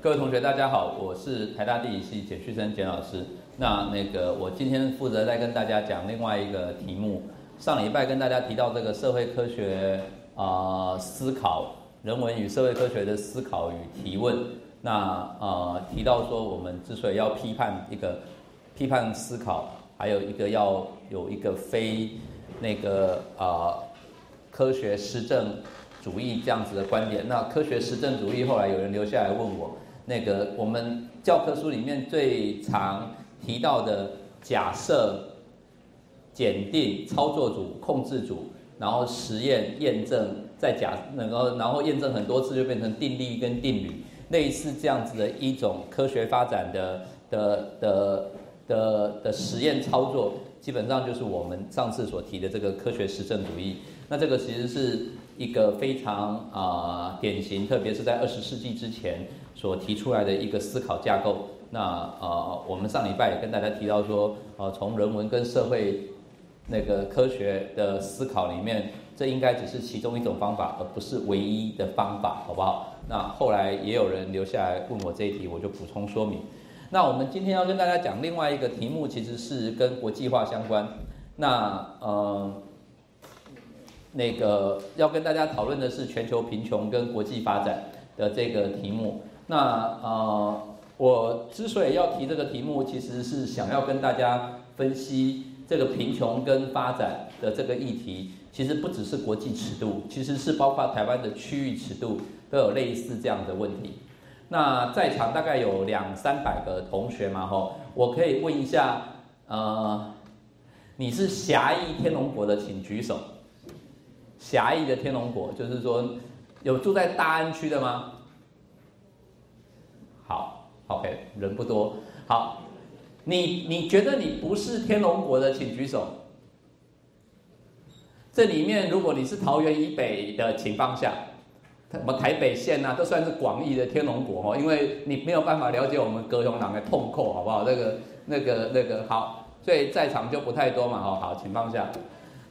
各位同学，大家好，我是台大地理系简旭生简老师。那那个我今天负责再跟大家讲另外一个题目。上礼拜跟大家提到这个社会科学啊思考，人文与社会科学的思考与提问。那呃提到说，我们之所以要批判一个批判思考，还有一个要有一个非那个啊科学实证主义这样子的观点。那科学实证主义后来有人留下来问我。那个我们教科书里面最常提到的假设、检定、操作组、控制组，然后实验、验证，再假，能够然后验证很多次就变成定力跟定律，类似这样子的一种科学发展的的的的的实验操作，基本上就是我们上次所提的这个科学实证主义。那这个其实是一个非常啊典型，特别是在二十世纪之前。所提出来的一个思考架构，那呃，我们上礼拜也跟大家提到说，呃，从人文跟社会那个科学的思考里面，这应该只是其中一种方法，而不是唯一的方法，好不好？那后来也有人留下来问我这一题，我就补充说明。那我们今天要跟大家讲另外一个题目，其实是跟国际化相关。那呃，那个要跟大家讨论的是全球贫穷跟国际发展的这个题目。那呃，我之所以要提这个题目，其实是想要跟大家分析这个贫穷跟发展的这个议题，其实不只是国际尺度，其实是包括台湾的区域尺度都有类似这样的问题。那在场大概有两三百个同学嘛，吼，我可以问一下，呃，你是狭义天龙国的，请举手。狭义的天龙国，就是说有住在大安区的吗？OK，人不多。好，你你觉得你不是天龙国的，请举手。这里面如果你是桃园以北的，请放下。什么台北县呐，都算是广义的天龙国哦，因为你没有办法了解我们高雄党的痛苦，好不好？那个那个那个好，所以在场就不太多嘛。哦，好，请放下。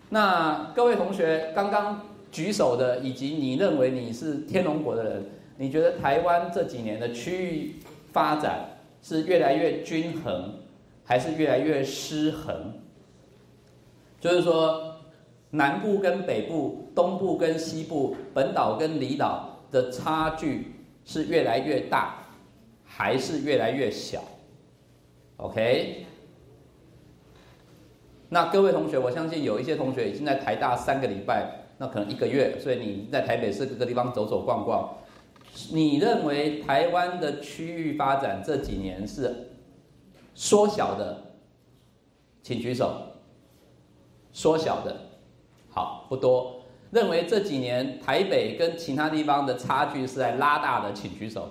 那各位同学刚刚举手的，以及你认为你是天龙国的人，你觉得台湾这几年的区域？发展是越来越均衡，还是越来越失衡？就是说，南部跟北部、东部跟西部、本岛跟离岛的差距是越来越大，还是越来越小？OK？那各位同学，我相信有一些同学已经在台大三个礼拜，那可能一个月，所以你在台北市各个地方走走逛逛。你认为台湾的区域发展这几年是缩小的，请举手。缩小的，好不多。认为这几年台北跟其他地方的差距是在拉大的，请举手。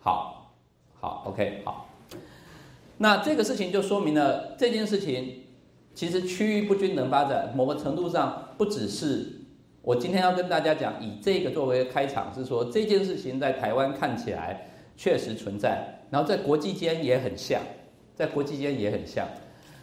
好，好，OK，好。那这个事情就说明了这件事情，其实区域不均等发展，某个程度上不只是。我今天要跟大家讲，以这个作为开场，是说这件事情在台湾看起来确实存在，然后在国际间也很像，在国际间也很像。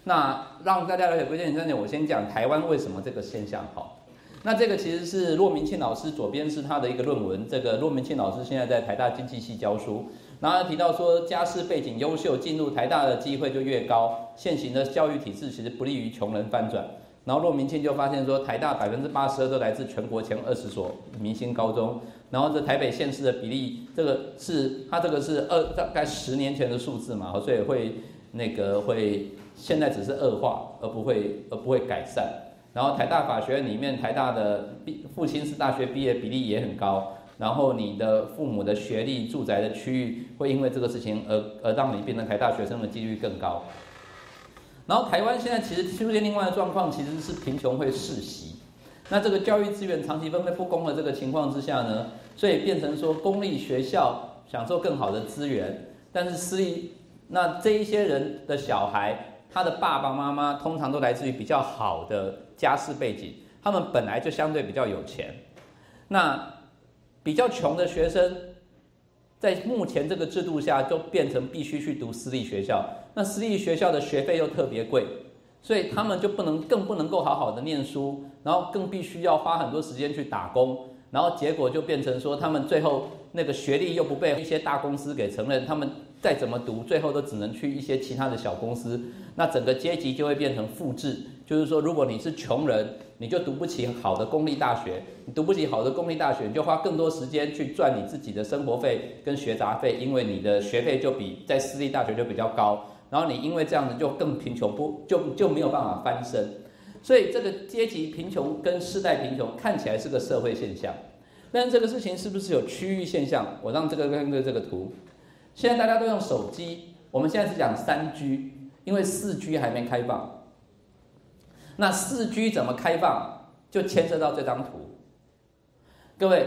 那让大家了解国际现象，我先讲台湾为什么这个现象好。那这个其实是骆明庆老师左边是他的一个论文，这个骆明庆老师现在在台大经济系教书，然后提到说家世背景优秀，进入台大的机会就越高，现行的教育体制其实不利于穷人翻转。然后骆明庆就发现说，台大百分之八十二都来自全国前二十所明星高中，然后这台北县市的比例，这个是他这个是二大概十年前的数字嘛，所以会那个会现在只是恶化，而不会而不会改善。然后台大法学院里面，台大的毕父亲是大学毕业比例也很高，然后你的父母的学历、住宅的区域，会因为这个事情而而让你变成台大学生的几率更高。然后台湾现在其实出现另外的状况，其实是贫穷会世袭。那这个教育资源长期分配不公的这个情况之下呢，所以变成说公立学校享受更好的资源，但是私立那这一些人的小孩，他的爸爸妈妈通常都来自于比较好的家世背景，他们本来就相对比较有钱。那比较穷的学生，在目前这个制度下，就变成必须去读私立学校。那私立学校的学费又特别贵，所以他们就不能更不能够好好的念书，然后更必须要花很多时间去打工，然后结果就变成说，他们最后那个学历又不被一些大公司给承认，他们再怎么读，最后都只能去一些其他的小公司。那整个阶级就会变成复制，就是说，如果你是穷人，你就读不起好的公立大学，你读不起好的公立大学，你就花更多时间去赚你自己的生活费跟学杂费，因为你的学费就比在私立大学就比较高。然后你因为这样子就更贫穷，不就就没有办法翻身。所以这个阶级贫穷跟世代贫穷看起来是个社会现象，但这个事情是不是有区域现象？我让这个跟着这个图，现在大家都用手机，我们现在是讲三 G。因为四 G 还没开放，那四 G 怎么开放，就牵涉到这张图。各位，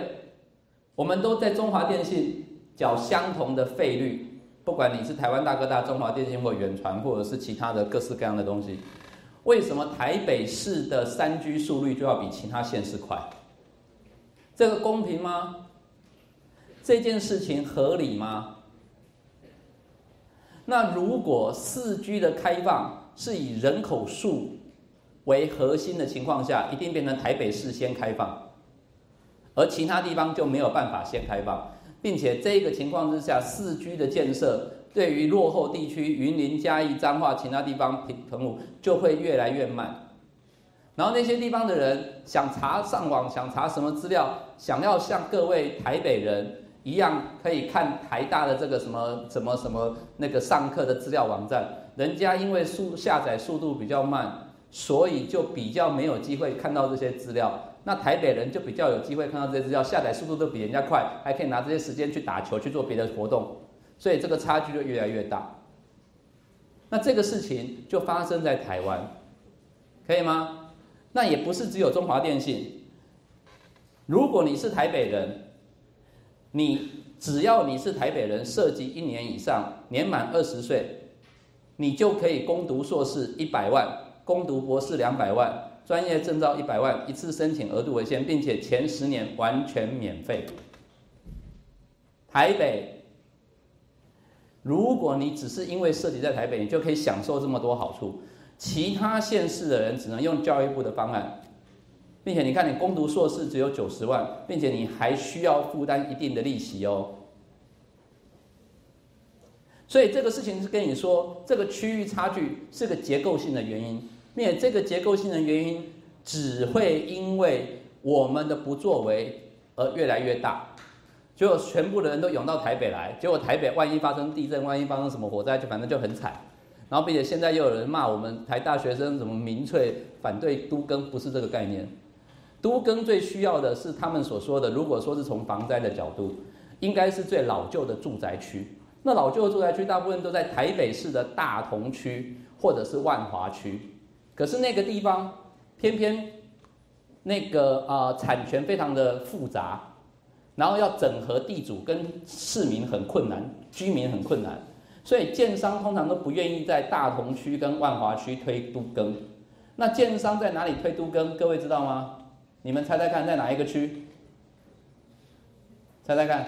我们都在中华电信缴相同的费率，不管你是台湾大哥大、中华电信或远传，或者是其他的各式各样的东西，为什么台北市的三 G 速率就要比其他县市快？这个公平吗？这件事情合理吗？那如果四 G 的开放是以人口数为核心的情况下，一定变成台北市先开放，而其他地方就没有办法先开放，并且这个情况之下，四 G 的建设对于落后地区云林、嘉义、彰化其他地方平澎湖就会越来越慢。然后那些地方的人想查上网、想查什么资料，想要像各位台北人。一样可以看台大的这个什么什么什么那个上课的资料网站，人家因为速下载速度比较慢，所以就比较没有机会看到这些资料。那台北人就比较有机会看到这些资料，下载速度都比人家快，还可以拿这些时间去打球去做别的活动，所以这个差距就越来越大。那这个事情就发生在台湾，可以吗？那也不是只有中华电信，如果你是台北人。你只要你是台北人，涉及一年以上，年满二十岁，你就可以攻读硕士一百万，攻读博士两百万，专业证照一百万，一次申请额度为限，并且前十年完全免费。台北，如果你只是因为涉及在台北，你就可以享受这么多好处，其他县市的人只能用教育部的方案。并且你看，你攻读硕士只有九十万，并且你还需要负担一定的利息哦。所以这个事情是跟你说，这个区域差距是个结构性的原因，并且这个结构性的原因只会因为我们的不作为而越来越大。结果全部的人都涌到台北来，结果台北万一发生地震，万一发生什么火灾，就反正就很惨。然后并且现在又有人骂我们台大学生什么民粹反对都更，不是这个概念。都更最需要的是他们所说的，如果说是从防灾的角度，应该是最老旧的住宅区。那老旧的住宅区大部分都在台北市的大同区或者是万华区，可是那个地方偏偏那个啊产权非常的复杂，然后要整合地主跟市民很困难，居民很困难，所以建商通常都不愿意在大同区跟万华区推都更。那建商在哪里推都更？各位知道吗？你们猜猜看，在哪一个区？猜猜看，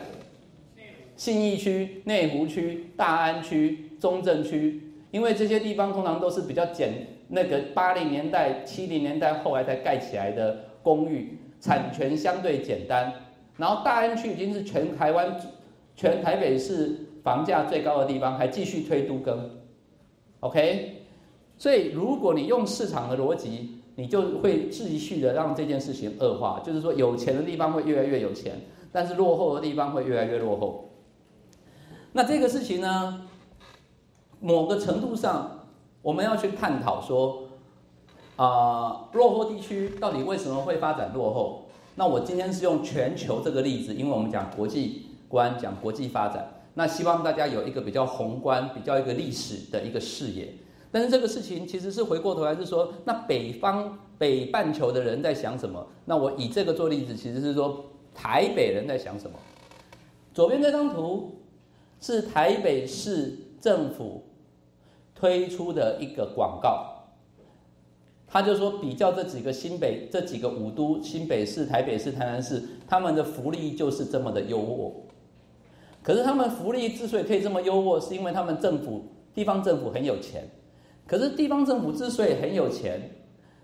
信义区、内湖区、大安区、中正区，因为这些地方通常都是比较简，那个八零年代、七零年代后来才盖起来的公寓，产权相对简单。然后大安区已经是全台湾、全台北市房价最高的地方，还继续推都更。OK，所以如果你用市场的逻辑。你就会继续的让这件事情恶化，就是说有钱的地方会越来越有钱，但是落后的地方会越来越落后。那这个事情呢，某个程度上我们要去探讨说，啊，落后地区到底为什么会发展落后？那我今天是用全球这个例子，因为我们讲国际观，讲国际发展，那希望大家有一个比较宏观、比较一个历史的一个视野。但是这个事情其实是回过头来是说，那北方北半球的人在想什么？那我以这个做例子，其实是说台北人在想什么。左边这张图是台北市政府推出的一个广告，他就说比较这几个新北这几个五都，新北市、台北市、台南市，他们的福利就是这么的优渥。可是他们福利之所以可以这么优渥，是因为他们政府地方政府很有钱。可是地方政府之所以很有钱，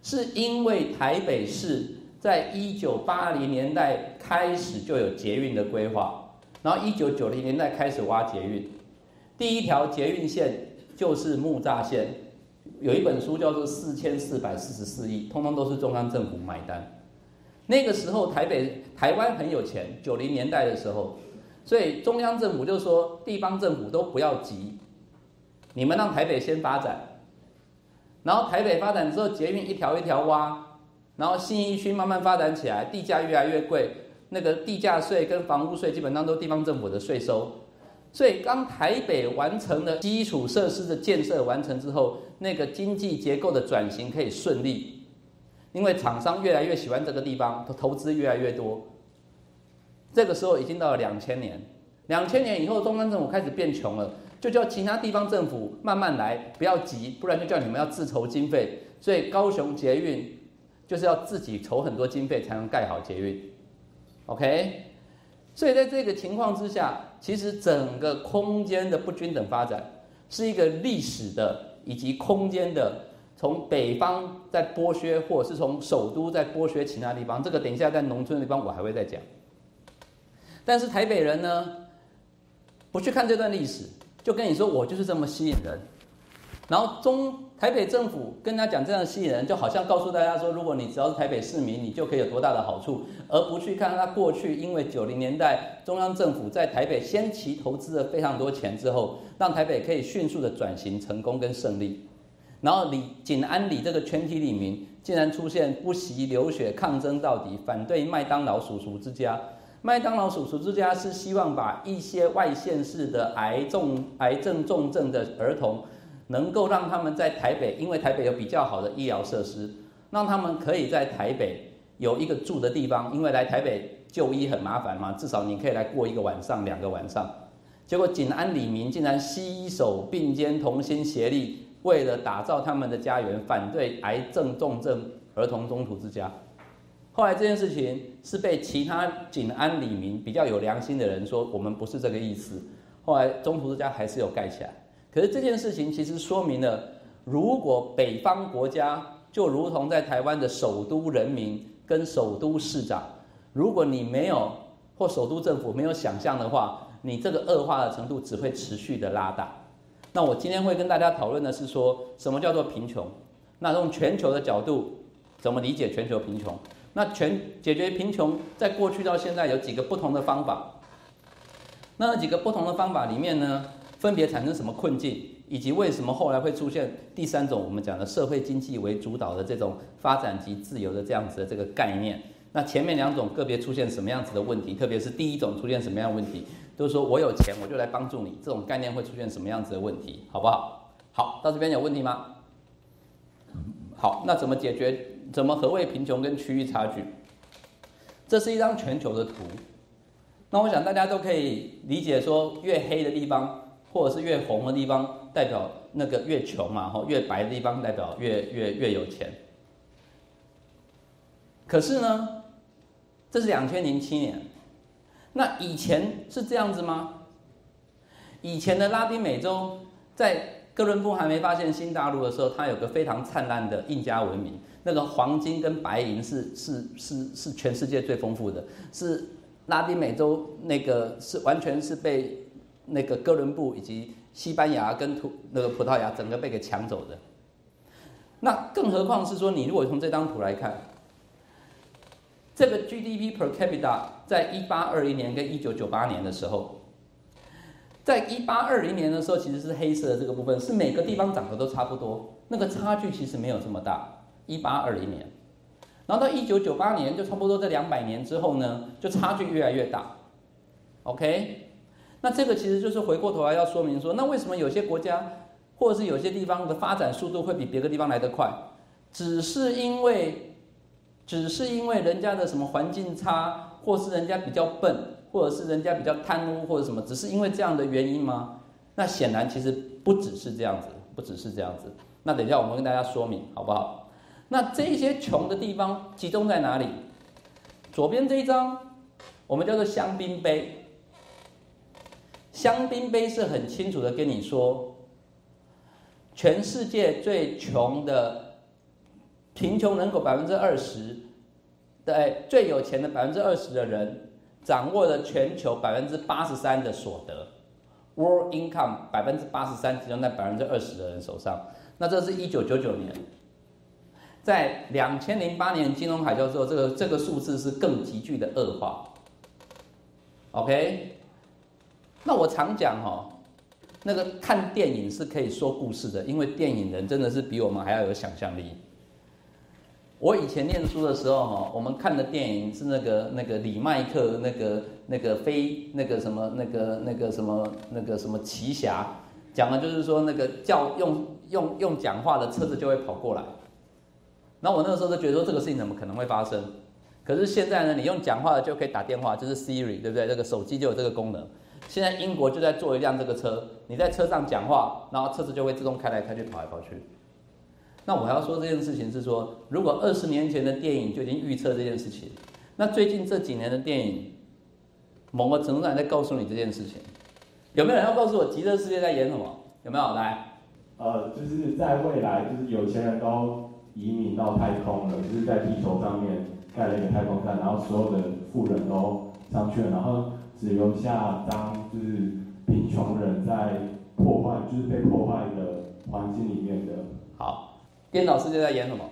是因为台北市在一九八零年代开始就有捷运的规划，然后一九九零年代开始挖捷运，第一条捷运线就是木栅线，有一本书叫做《四千四百四十四亿》，通通都是中央政府买单。那个时候台北、台湾很有钱，九零年代的时候，所以中央政府就说地方政府都不要急，你们让台北先发展，然后台北发展之后，捷运一条一条挖。然后新一区慢慢发展起来，地价越来越贵，那个地价税跟房屋税基本上都地方政府的税收。所以当台北完成了基础设施的建设完成之后，那个经济结构的转型可以顺利，因为厂商越来越喜欢这个地方，投投资越来越多。这个时候已经到了两千年，两千年以后中央政府开始变穷了，就叫其他地方政府慢慢来，不要急，不然就叫你们要自筹经费。所以高雄捷运。就是要自己筹很多经费才能盖好捷运，OK？所以在这个情况之下，其实整个空间的不均等发展是一个历史的以及空间的，从北方在剥削，或者是从首都在剥削其他地方。这个等一下在农村的地方我还会再讲。但是台北人呢，不去看这段历史，就跟你说我就是这么吸引人，然后中。台北政府跟他讲这样吸引人，就好像告诉大家说，如果你只要是台北市民，你就可以有多大的好处，而不去看他过去因为九零年代中央政府在台北先期投资了非常多钱之后，让台北可以迅速的转型成功跟胜利。然后李景安里这个全体里民竟然出现不惜流血抗争到底，反对麦当劳叔叔之家。麦当劳叔叔之家是希望把一些外县市的癌重癌症重症的儿童。能够让他们在台北，因为台北有比较好的医疗设施，让他们可以在台北有一个住的地方。因为来台北就医很麻烦嘛，至少你可以来过一个晚上、两个晚上。结果景安李明竟然携手并肩、同心协力，为了打造他们的家园，反对癌症重症儿童中途之家。后来这件事情是被其他景安李明比较有良心的人说，我们不是这个意思。后来中途之家还是有盖起来。可是这件事情其实说明了，如果北方国家就如同在台湾的首都人民跟首都市长，如果你没有或首都政府没有想象的话，你这个恶化的程度只会持续的拉大。那我今天会跟大家讨论的是说什么叫做贫穷？那从全球的角度怎么理解全球贫穷？那全解决贫穷在过去到现在有几个不同的方法？那几个不同的方法里面呢？分别产生什么困境，以及为什么后来会出现第三种我们讲的社会经济为主导的这种发展及自由的这样子的这个概念？那前面两种个别出现什么样子的问题？特别是第一种出现什么样的问题？都是说我有钱我就来帮助你，这种概念会出现什么样子的问题？好不好？好，到这边有问题吗？好，那怎么解决？怎么何谓贫穷跟区域差距？这是一张全球的图。那我想大家都可以理解说，越黑的地方。或者是越红的地方代表那个越穷嘛，吼，越白的地方代表越越越有钱。可是呢，这是两千零七年，那以前是这样子吗？以前的拉丁美洲在哥伦布还没发现新大陆的时候，它有个非常灿烂的印加文明，那个黄金跟白银是是是是全世界最丰富的，是拉丁美洲那个是完全是被。那个哥伦布以及西班牙跟土那个葡萄牙整个被给抢走的，那更何况是说，你如果从这张图来看，这个 GDP per capita 在一八二零年跟一九九八年的时候，在一八二零年的时候其实是黑色的这个部分，是每个地方长得都差不多，那个差距其实没有这么大。一八二零年，然后到一九九八年就差不多这两百年之后呢，就差距越来越大。OK。那这个其实就是回过头来要说明说，那为什么有些国家或者是有些地方的发展速度会比别的地方来得快？只是因为，只是因为人家的什么环境差，或是人家比较笨，或者是人家比较贪污，或者什么，只是因为这样的原因吗？那显然其实不只是这样子，不只是这样子。那等一下我们跟大家说明好不好？那这些穷的地方集中在哪里？左边这一张，我们叫做香槟杯。香槟杯是很清楚的跟你说，全世界最穷的贫穷人口百分之二十对最有钱的百分之二十的人，掌握了全球百分之八十三的所得，world income 百分之八十三集中在百分之二十的人手上。那这是一九九九年，在两千零八年金融海啸之后，这个这个数字是更急剧的恶化。OK，那我常讲哈，那个看电影是可以说故事的，因为电影人真的是比我们还要有想象力。我以前念书的时候哈，我们看的电影是那个那个李麦克那个那个飞那个什么那个那个什么那个什么奇侠，讲的就是说那个叫用用用讲话的车子就会跑过来。那我那个时候就觉得说这个事情怎么可能会发生？可是现在呢，你用讲话的就可以打电话，就是 Siri 对不对？这个手机就有这个功能。现在英国就在做一辆这个车，你在车上讲话，然后车子就会自动开来开去跑来跑去。那我要说这件事情是说，如果二十年前的电影就已经预测这件事情，那最近这几年的电影，某个程度上在告诉你这件事情。有没有人要告诉我《极乐世界》在演什么？有没有来？呃，就是在未来，就是有钱人都移民到太空了，就是在地球上面盖了一个太空站，然后所有的富人都上去了，然后只留下当就是贫穷人在破坏，就是被破坏的环境里面的。好。颠倒世界在演什么？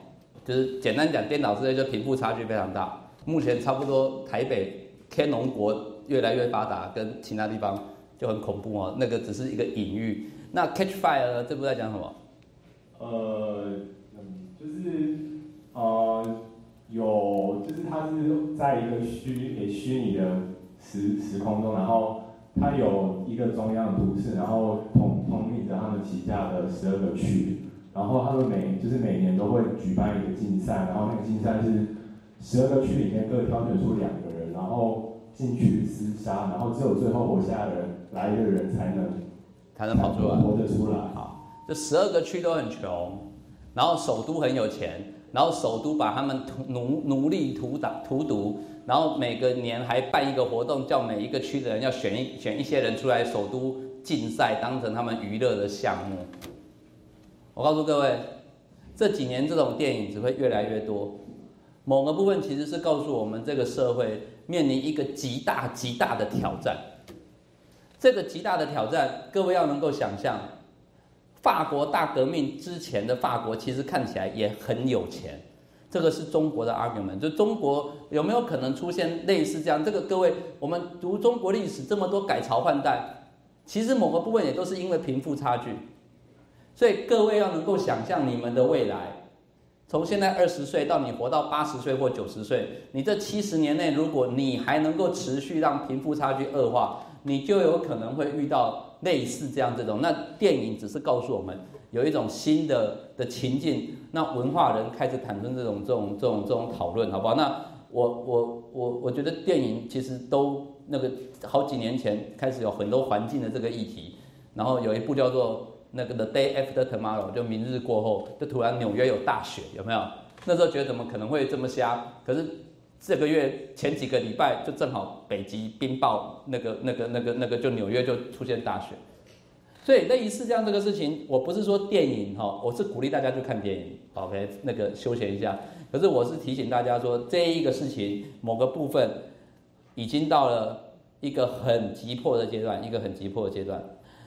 就是简单讲，颠倒世界就贫富差距非常大。目前差不多台北天龙国越来越发达，跟其他地方就很恐怖哦。那个只是一个隐喻。那 Catch Fire 呢？这部在讲什么？呃，就是呃，有，就是它是在一个虚诶虚拟的时时空中，然后它有一个中央的都市，然后统统领着他们旗下的十二个区。然后他们每就是每年都会举办一个竞赛，然后那个竞赛是十二个区里面各挑选出两个人，然后进去厮杀，然后只有最后活下来的人来的人才能才能跑出来，活得出来。好，这十二个区都很穷，然后首都很有钱，然后首都把他们奴奴隶屠打屠毒，然后每个年还办一个活动，叫每一个区的人要选一选一些人出来首都竞赛，当成他们娱乐的项目。我告诉各位，这几年这种电影只会越来越多。某个部分其实是告诉我们，这个社会面临一个极大极大的挑战。这个极大的挑战，各位要能够想象，法国大革命之前的法国其实看起来也很有钱。这个是中国的 argument，就中国有没有可能出现类似这样？这个各位，我们读中国历史这么多改朝换代，其实某个部分也都是因为贫富差距。所以各位要能够想象你们的未来，从现在二十岁到你活到八十岁或九十岁，你这七十年内，如果你还能够持续让贫富差距恶化，你就有可能会遇到类似这样这种。那电影只是告诉我们有一种新的的情境，那文化人开始产生这种这种这种这种讨论，好不好？那我我我我觉得电影其实都那个好几年前开始有很多环境的这个议题，然后有一部叫做。那个 The Day After Tomorrow 就明日过后，就突然纽约有大雪，有没有？那时候觉得怎么可能会这么瞎？可是这个月前几个礼拜就正好北极冰雹，那个、那个、那个、那个，就纽约就出现大雪。所以类似这样这个事情，我不是说电影哈，我是鼓励大家去看电影，OK，那个休闲一下。可是我是提醒大家说，这一个事情某个部分已经到了一个很急迫的阶段，一个很急迫的阶段。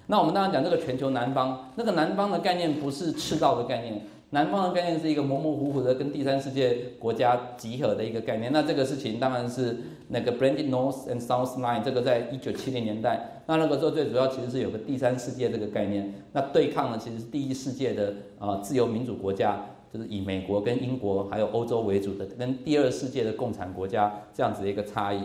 那我们当然讲这个全球南方，那个南方的概念不是赤道的概念，南方的概念是一个模模糊糊的跟第三世界国家集合的一个概念。那这个事情当然是那个 Blended North and South Line，这个在一九七零年代，那那个时候最主要其实是有个第三世界这个概念，那对抗的其实是第一世界的啊自由民主国家，就是以美国跟英国还有欧洲为主的，跟第二世界的共产国家这样子的一个差异。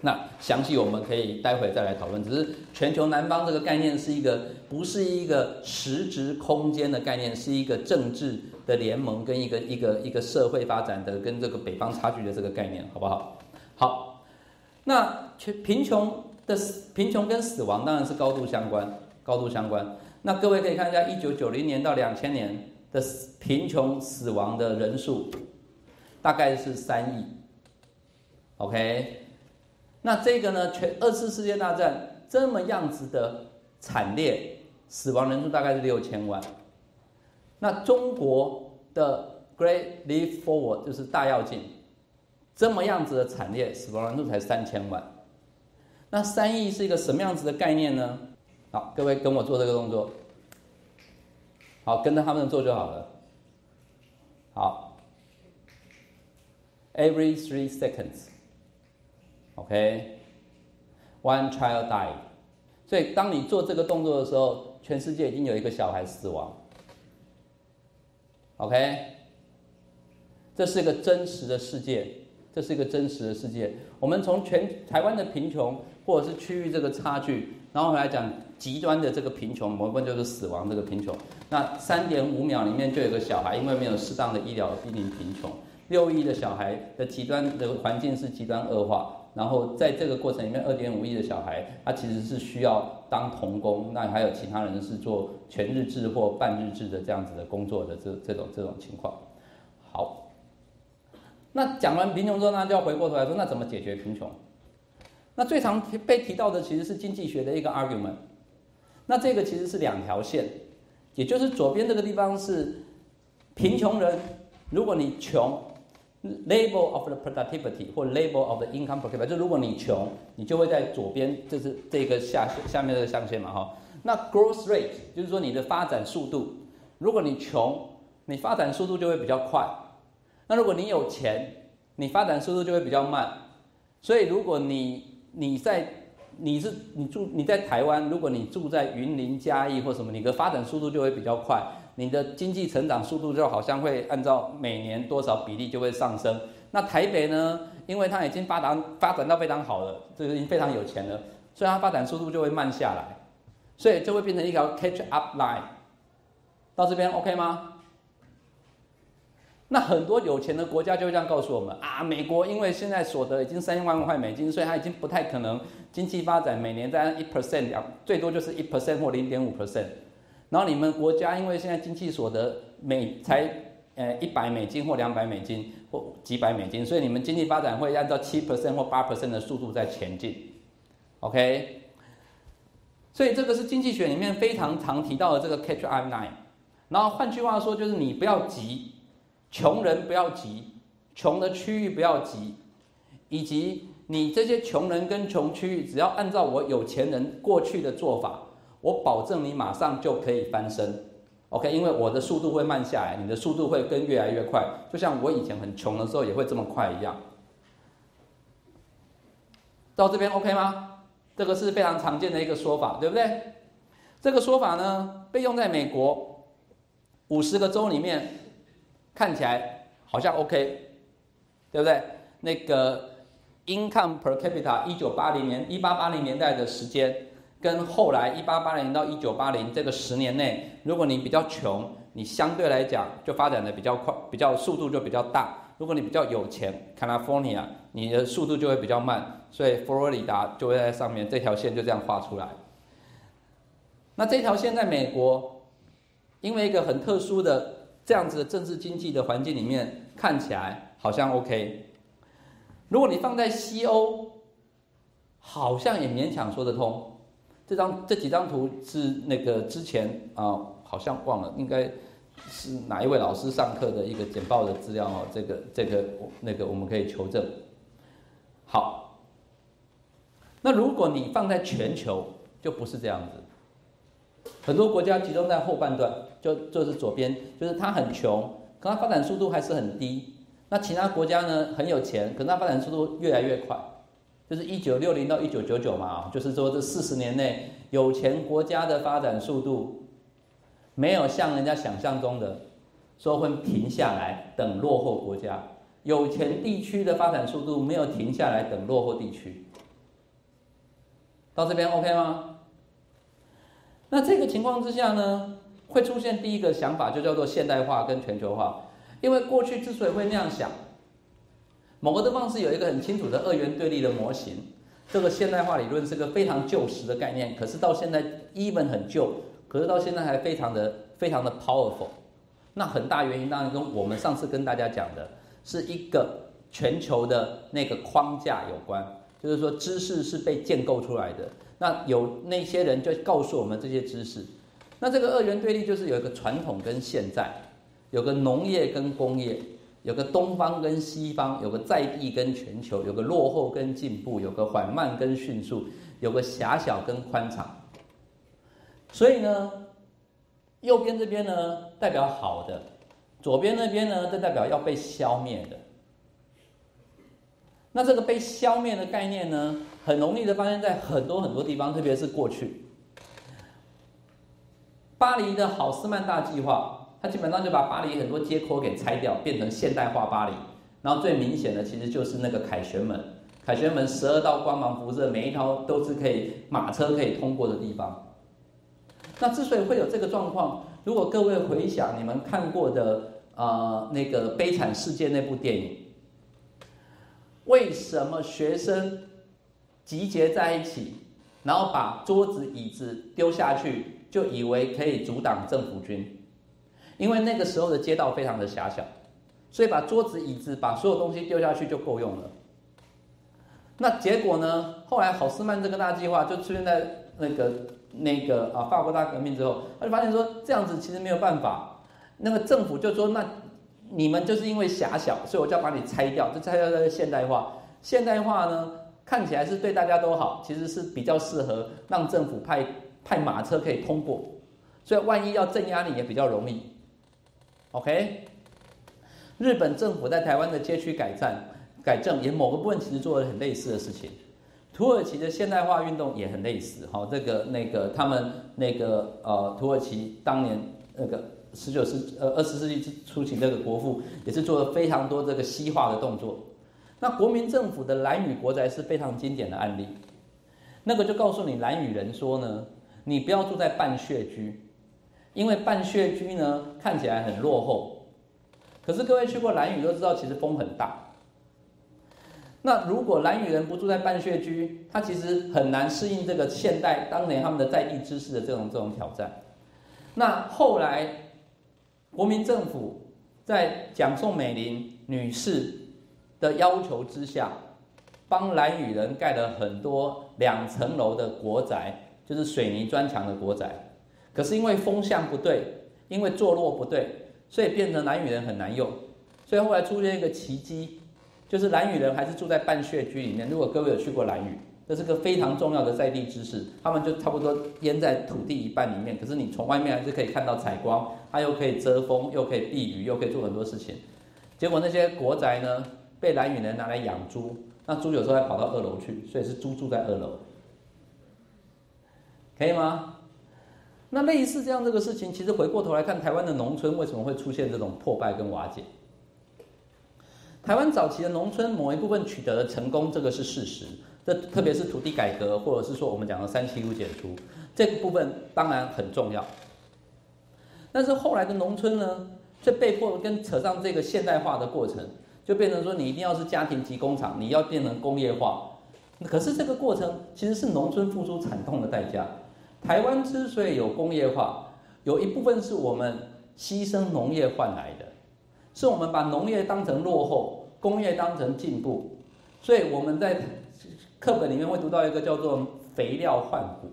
那详细我们可以待会再来讨论。只是全球南方这个概念是一个，不是一个实质空间的概念，是一个政治的联盟跟一个一个一个社会发展的跟这个北方差距的这个概念，好不好？好，那贫贫穷的贫穷跟死亡当然是高度相关，高度相关。那各位可以看一下，一九九零年到两千年的贫穷死亡的人数大概是三亿，OK。那这个呢？全二次世界大战这么样子的惨烈，死亡人数大概是六千万。那中国的 Great Leap Forward 就是大跃进，这么样子的惨烈，死亡人数才三千万。那三亿是一个什么样子的概念呢？好，各位跟我做这个动作。好，跟着他们做就好了。好，every three seconds OK，one child died。所以当你做这个动作的时候，全世界已经有一个小孩死亡。OK，这是一个真实的世界，这是一个真实的世界。我们从全台湾的贫穷，或者是区域这个差距，然后来讲。极端的这个贫穷，某部分就是死亡这个贫穷。那三点五秒里面就有个小孩，因为没有适当的医疗，濒临贫穷。六亿的小孩的极端的环境是极端恶化。然后在这个过程里面，二点五亿的小孩，他其实是需要当童工。那还有其他人是做全日制或半日制的这样子的工作的这这种这种情况。好，那讲完贫穷之后，那就要回过头来说，那怎么解决贫穷？那最常被提到的其实是经济学的一个 argument。那这个其实是两条线，也就是左边这个地方是贫穷人，如果你穷，level of the productivity 或 level of the income per capita，就如果你穷，你就会在左边，就是这个下下面的象限嘛哈。那 growth rate 就是说你的发展速度，如果你穷，你发展速度就会比较快；那如果你有钱，你发展速度就会比较慢。所以如果你你在你是你住你在台湾，如果你住在云林嘉义或什么，你的发展速度就会比较快，你的经济成长速度就好像会按照每年多少比例就会上升。那台北呢，因为它已经发达发展到非常好了，就是已经非常有钱了，所以它发展速度就会慢下来，所以就会变成一条 catch up line。到这边 OK 吗？那很多有钱的国家就会这样告诉我们啊，美国因为现在所得已经三万块美金，所以它已经不太可能经济发展每年在一 percent 两，最多就是一 percent 或零点五 percent。然后你们国家因为现在经济所得每才呃一百美金或两百美金或几百美金，所以你们经济发展会按照七 percent 或八 percent 的速度在前进。OK，所以这个是经济学里面非常常提到的这个 catch up line。然后换句话说，就是你不要急。穷人不要急，穷的区域不要急，以及你这些穷人跟穷区域，只要按照我有钱人过去的做法，我保证你马上就可以翻身。OK，因为我的速度会慢下来，你的速度会跟越来越快，就像我以前很穷的时候也会这么快一样。到这边 OK 吗？这个是非常常见的一个说法，对不对？这个说法呢，被用在美国五十个州里面。看起来好像 OK，对不对？那个 income per capita，一九八零年、一八八零年代的时间，跟后来一八八零到一九八零这个十年内，如果你比较穷，你相对来讲就发展的比较快，比较速度就比较大；如果你比较有钱，California，你的速度就会比较慢。所以佛罗里达就会在上面，这条线就这样画出来。那这条线在美国，因为一个很特殊的。这样子的政治经济的环境里面看起来好像 OK，如果你放在西欧，好像也勉强说得通。这张这几张图是那个之前啊，好像忘了，应该是哪一位老师上课的一个简报的资料哦。这个这个那个我们可以求证。好，那如果你放在全球，就不是这样子。很多国家集中在后半段，就就是左边，就是它很穷，可它发展速度还是很低。那其他国家呢很有钱，可它发展速度越来越快，就是一九六零到一九九九嘛，就是说这四十年内有钱国家的发展速度没有像人家想象中的说会停下来等落后国家，有钱地区的发展速度没有停下来等落后地区。到这边 OK 吗？那这个情况之下呢，会出现第一个想法，就叫做现代化跟全球化。因为过去之所以会那样想，某个地方是有一个很清楚的二元对立的模型。这个现代化理论是个非常旧时的概念，可是到现在 even 很旧，可是到现在还非常的非常的 powerful。那很大原因当然跟我们上次跟大家讲的是一个全球的那个框架有关，就是说知识是被建构出来的。那有那些人就告诉我们这些知识，那这个二元对立就是有一个传统跟现在，有个农业跟工业，有个东方跟西方，有个在地跟全球，有个落后跟进步，有个缓慢跟迅速，有个狭小跟宽敞。所以呢，右边这边呢代表好的，左边那边呢就代表要被消灭的。那这个被消灭的概念呢，很容易的发现在很多很多地方，特别是过去，巴黎的好斯曼大计划。他基本上就把巴黎很多街廓给拆掉，变成现代化巴黎。然后最明显的其实就是那个凯旋门，凯旋门十二道光芒辐射，每一条都是可以马车可以通过的地方。那之所以会有这个状况，如果各位回想你们看过的啊那个《悲惨世界》那部电影，为什么学生集结在一起，然后把桌子椅子丢下去，就以为可以阻挡政府军？因为那个时候的街道非常的狭小，所以把桌子、椅子、把所有东西丢下去就够用了。那结果呢？后来好斯曼这个大计划就出现在那个那个啊法国大革命之后，他就发现说这样子其实没有办法。那个政府就说：“那你们就是因为狭小，所以我就要把你拆掉，就拆掉这个现代化。现代化呢，看起来是对大家都好，其实是比较适合让政府派派马车可以通过，所以万一要镇压你也比较容易。” OK，日本政府在台湾的街区改善、改正也某个部分其实做了很类似的事情。土耳其的现代化运动也很类似，哈，这个那个他们那个呃，土耳其当年那个十九世呃二十世纪初期那个国父也是做了非常多这个西化的动作。那国民政府的蓝屿国宅是非常经典的案例，那个就告诉你蓝屿人说呢，你不要住在半穴居。因为半穴居呢看起来很落后，可是各位去过蓝屿都知道，其实风很大。那如果蓝屿人不住在半穴居，他其实很难适应这个现代当年他们的在地知识的这种这种挑战。那后来国民政府在蒋宋美龄女士的要求之下，帮蓝屿人盖了很多两层楼的国宅，就是水泥砖墙的国宅。可是因为风向不对，因为坐落不对，所以变成蓝屿人很难用。所以后来出现一个奇迹，就是蓝屿人还是住在半穴居里面。如果各位有去过蓝屿，这是个非常重要的在地知识。他们就差不多淹在土地一半里面，可是你从外面还是可以看到采光，它又可以遮风，又可以避雨，又可以做很多事情。结果那些国宅呢，被蓝屿人拿来养猪，那猪有时候还跑到二楼去，所以是猪住在二楼，可以吗？那类似这样这个事情，其实回过头来看，台湾的农村为什么会出现这种破败跟瓦解？台湾早期的农村某一部分取得了成功，这个是事实。这特别是土地改革，或者是说我们讲的三七五减除这个部分，当然很重要。但是后来的农村呢，却被迫跟扯上这个现代化的过程，就变成说你一定要是家庭级工厂，你要变成工业化。可是这个过程其实是农村付出惨痛的代价。台湾之所以有工业化，有一部分是我们牺牲农业换来的，是我们把农业当成落后，工业当成进步，所以我们在课本里面会读到一个叫做“肥料换骨”。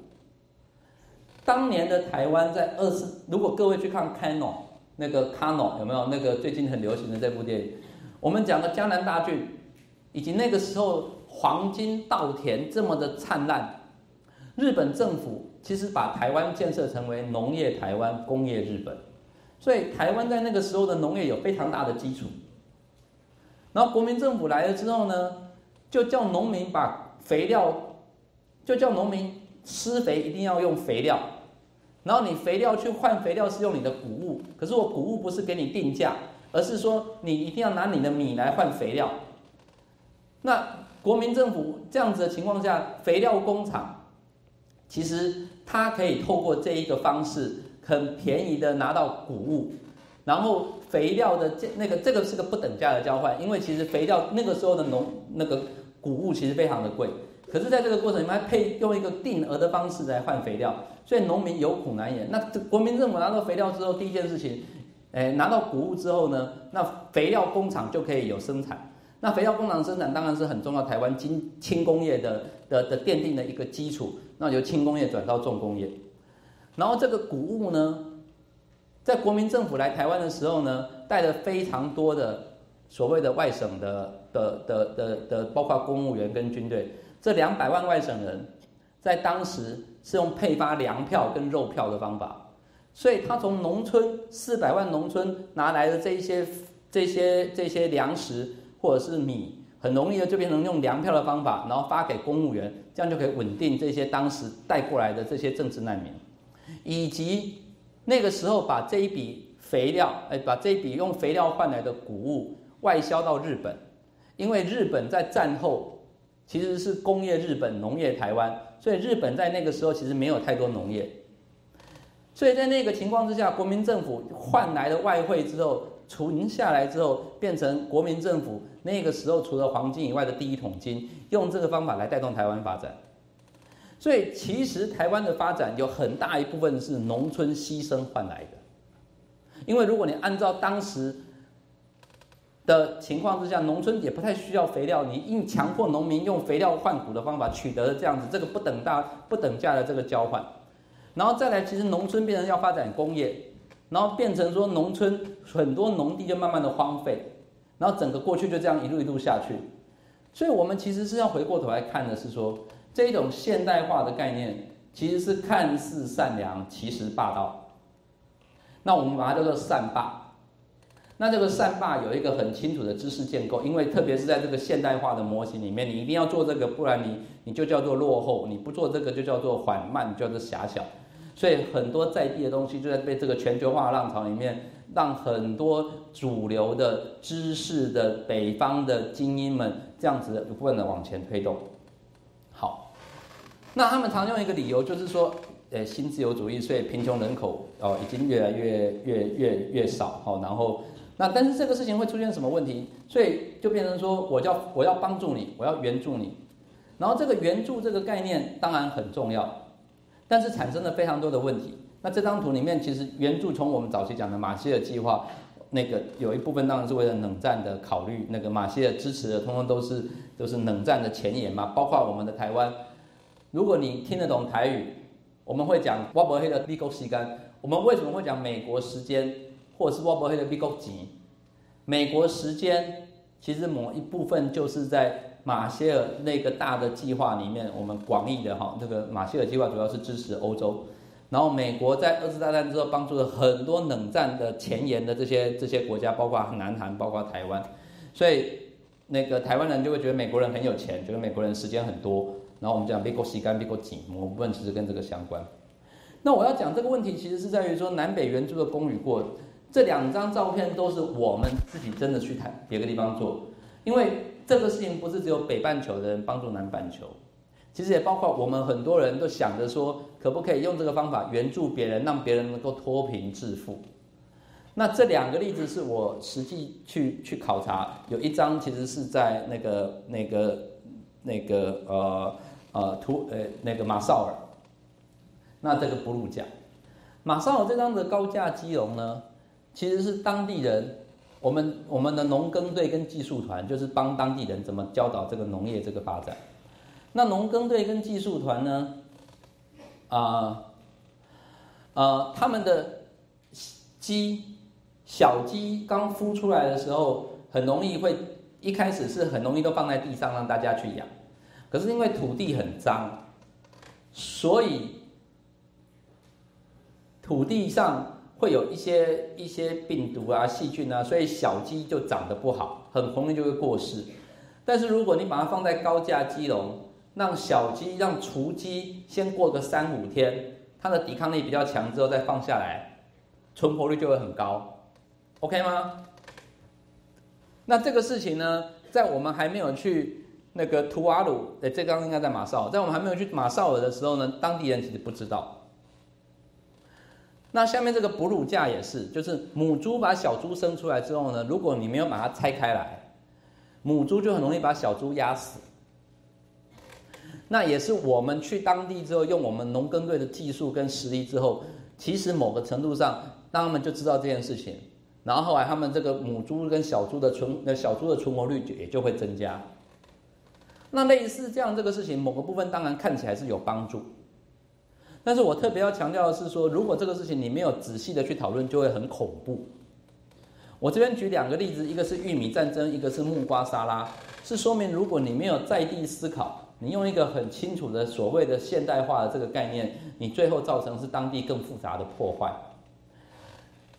当年的台湾在二次，如果各位去看《Cano》那个《Cano》，有没有那个最近很流行的这部电影？我们讲的江南大郡，以及那个时候黄金稻田这么的灿烂，日本政府。其实把台湾建设成为农业台湾、工业日本，所以台湾在那个时候的农业有非常大的基础。然后国民政府来了之后呢，就叫农民把肥料，就叫农民施肥一定要用肥料，然后你肥料去换肥料是用你的谷物，可是我谷物不是给你定价，而是说你一定要拿你的米来换肥料。那国民政府这样子的情况下，肥料工厂。其实他可以透过这一个方式，很便宜的拿到谷物，然后肥料的这那个这个是个不等价的交换，因为其实肥料那个时候的农那个谷物其实非常的贵，可是在这个过程里面配用一个定额的方式来换肥料，所以农民有苦难言。那这国民政府拿到肥料之后，第一件事情，哎，拿到谷物之后呢，那肥料工厂就可以有生产，那肥料工厂生产当然是很重要，台湾轻轻工业的的的奠定的一个基础。那由轻工业转到重工业，然后这个谷物呢，在国民政府来台湾的时候呢，带了非常多的所谓的外省的的的的的，包括公务员跟军队，这两百万外省人，在当时是用配发粮票跟肉票的方法，所以他从农村四百万农村拿来的这一些这些这些粮食或者是米。很容易的就变成用粮票的方法，然后发给公务员，这样就可以稳定这些当时带过来的这些政治难民，以及那个时候把这一笔肥料，哎，把这一笔用肥料换来的谷物外销到日本，因为日本在战后其实是工业日本，农业台湾，所以日本在那个时候其实没有太多农业，所以在那个情况之下，国民政府换来了外汇之后。存下来之后，变成国民政府那个时候除了黄金以外的第一桶金，用这个方法来带动台湾发展。所以其实台湾的发展有很大一部分是农村牺牲换来的。因为如果你按照当时的情况之下，农村也不太需要肥料，你硬强迫农民用肥料换谷的方法取得了这样子这个不等大不等价的这个交换，然后再来，其实农村变成要发展工业。然后变成说，农村很多农地就慢慢的荒废，然后整个过去就这样一路一路下去。所以，我们其实是要回过头来看的是说，这一种现代化的概念其实是看似善良，其实霸道。那我们把它叫做善霸。那这个善霸有一个很清楚的知识建构，因为特别是在这个现代化的模型里面，你一定要做这个，不然你你就叫做落后；你不做这个就叫做缓慢，叫做狭小。所以很多在地的东西就在被这个全球化的浪潮里面，让很多主流的知识的北方的精英们这样子不断的往前推动。好，那他们常用一个理由就是说，呃，新自由主义，所以贫穷人口哦已经越来越越越越少。好，然后那但是这个事情会出现什么问题？所以就变成说，我叫我要帮助你，我要援助你。然后这个援助这个概念当然很重要。但是产生了非常多的问题。那这张图里面，其实援助从我们早期讲的马歇尔计划，那个有一部分当然是为了冷战的考虑。那个马歇尔支持的，通通都是都是冷战的前沿嘛。包括我们的台湾，如果你听得懂台语，我们会讲沃伯黑的 legal 时间。我们为什么会讲美国时间，或者是沃伯黑的 legal 级？美国时间其实某一部分就是在。马歇尔那个大的计划里面，我们广义的哈，这个马歇尔计划主要是支持欧洲，然后美国在二次大战之后帮助了很多冷战的前沿的这些这些国家，包括南韩，包括台湾，所以那个台湾人就会觉得美国人很有钱，觉得美国人时间很多，然后我们讲 big 西干 big 紧，某部分其实跟这个相关。那我要讲这个问题，其实是在于说南北援助的功与过，这两张照片都是我们自己真的去谈别的地方做，因为。这个事情不是只有北半球的人帮助南半球，其实也包括我们很多人都想着说，可不可以用这个方法援助别人，让别人能够脱贫致富。那这两个例子是我实际去去考察，有一张其实是在那个那个那个呃呃图呃那个马绍尔，那这个哺乳价，马绍尔这张的高价基隆呢，其实是当地人。我们我们的农耕队跟技术团就是帮当地人怎么教导这个农业这个发展。那农耕队跟技术团呢，啊，呃，他们的鸡小鸡刚孵出来的时候，很容易会一开始是很容易都放在地上让大家去养，可是因为土地很脏，所以土地上。会有一些一些病毒啊、细菌啊，所以小鸡就长得不好，很容易就会过世。但是如果你把它放在高价鸡笼，让小鸡、让雏鸡先过个三五天，它的抵抗力比较强之后再放下来，存活率就会很高，OK 吗？那这个事情呢，在我们还没有去那个图瓦鲁，哎，这刚应该在马绍，在我们还没有去马绍尔的时候呢，当地人其实不知道。那下面这个哺乳架也是，就是母猪把小猪生出来之后呢，如果你没有把它拆开来，母猪就很容易把小猪压死。那也是我们去当地之后，用我们农耕队的技术跟实力之后，其实某个程度上，他们就知道这件事情，然后后来他们这个母猪跟小猪的存，那小猪的存活率就也就会增加。那类似这样这个事情，某个部分当然看起来是有帮助。但是我特别要强调的是说，如果这个事情你没有仔细的去讨论，就会很恐怖。我这边举两个例子，一个是玉米战争，一个是木瓜沙拉，是说明如果你没有在地思考，你用一个很清楚的所谓的现代化的这个概念，你最后造成是当地更复杂的破坏。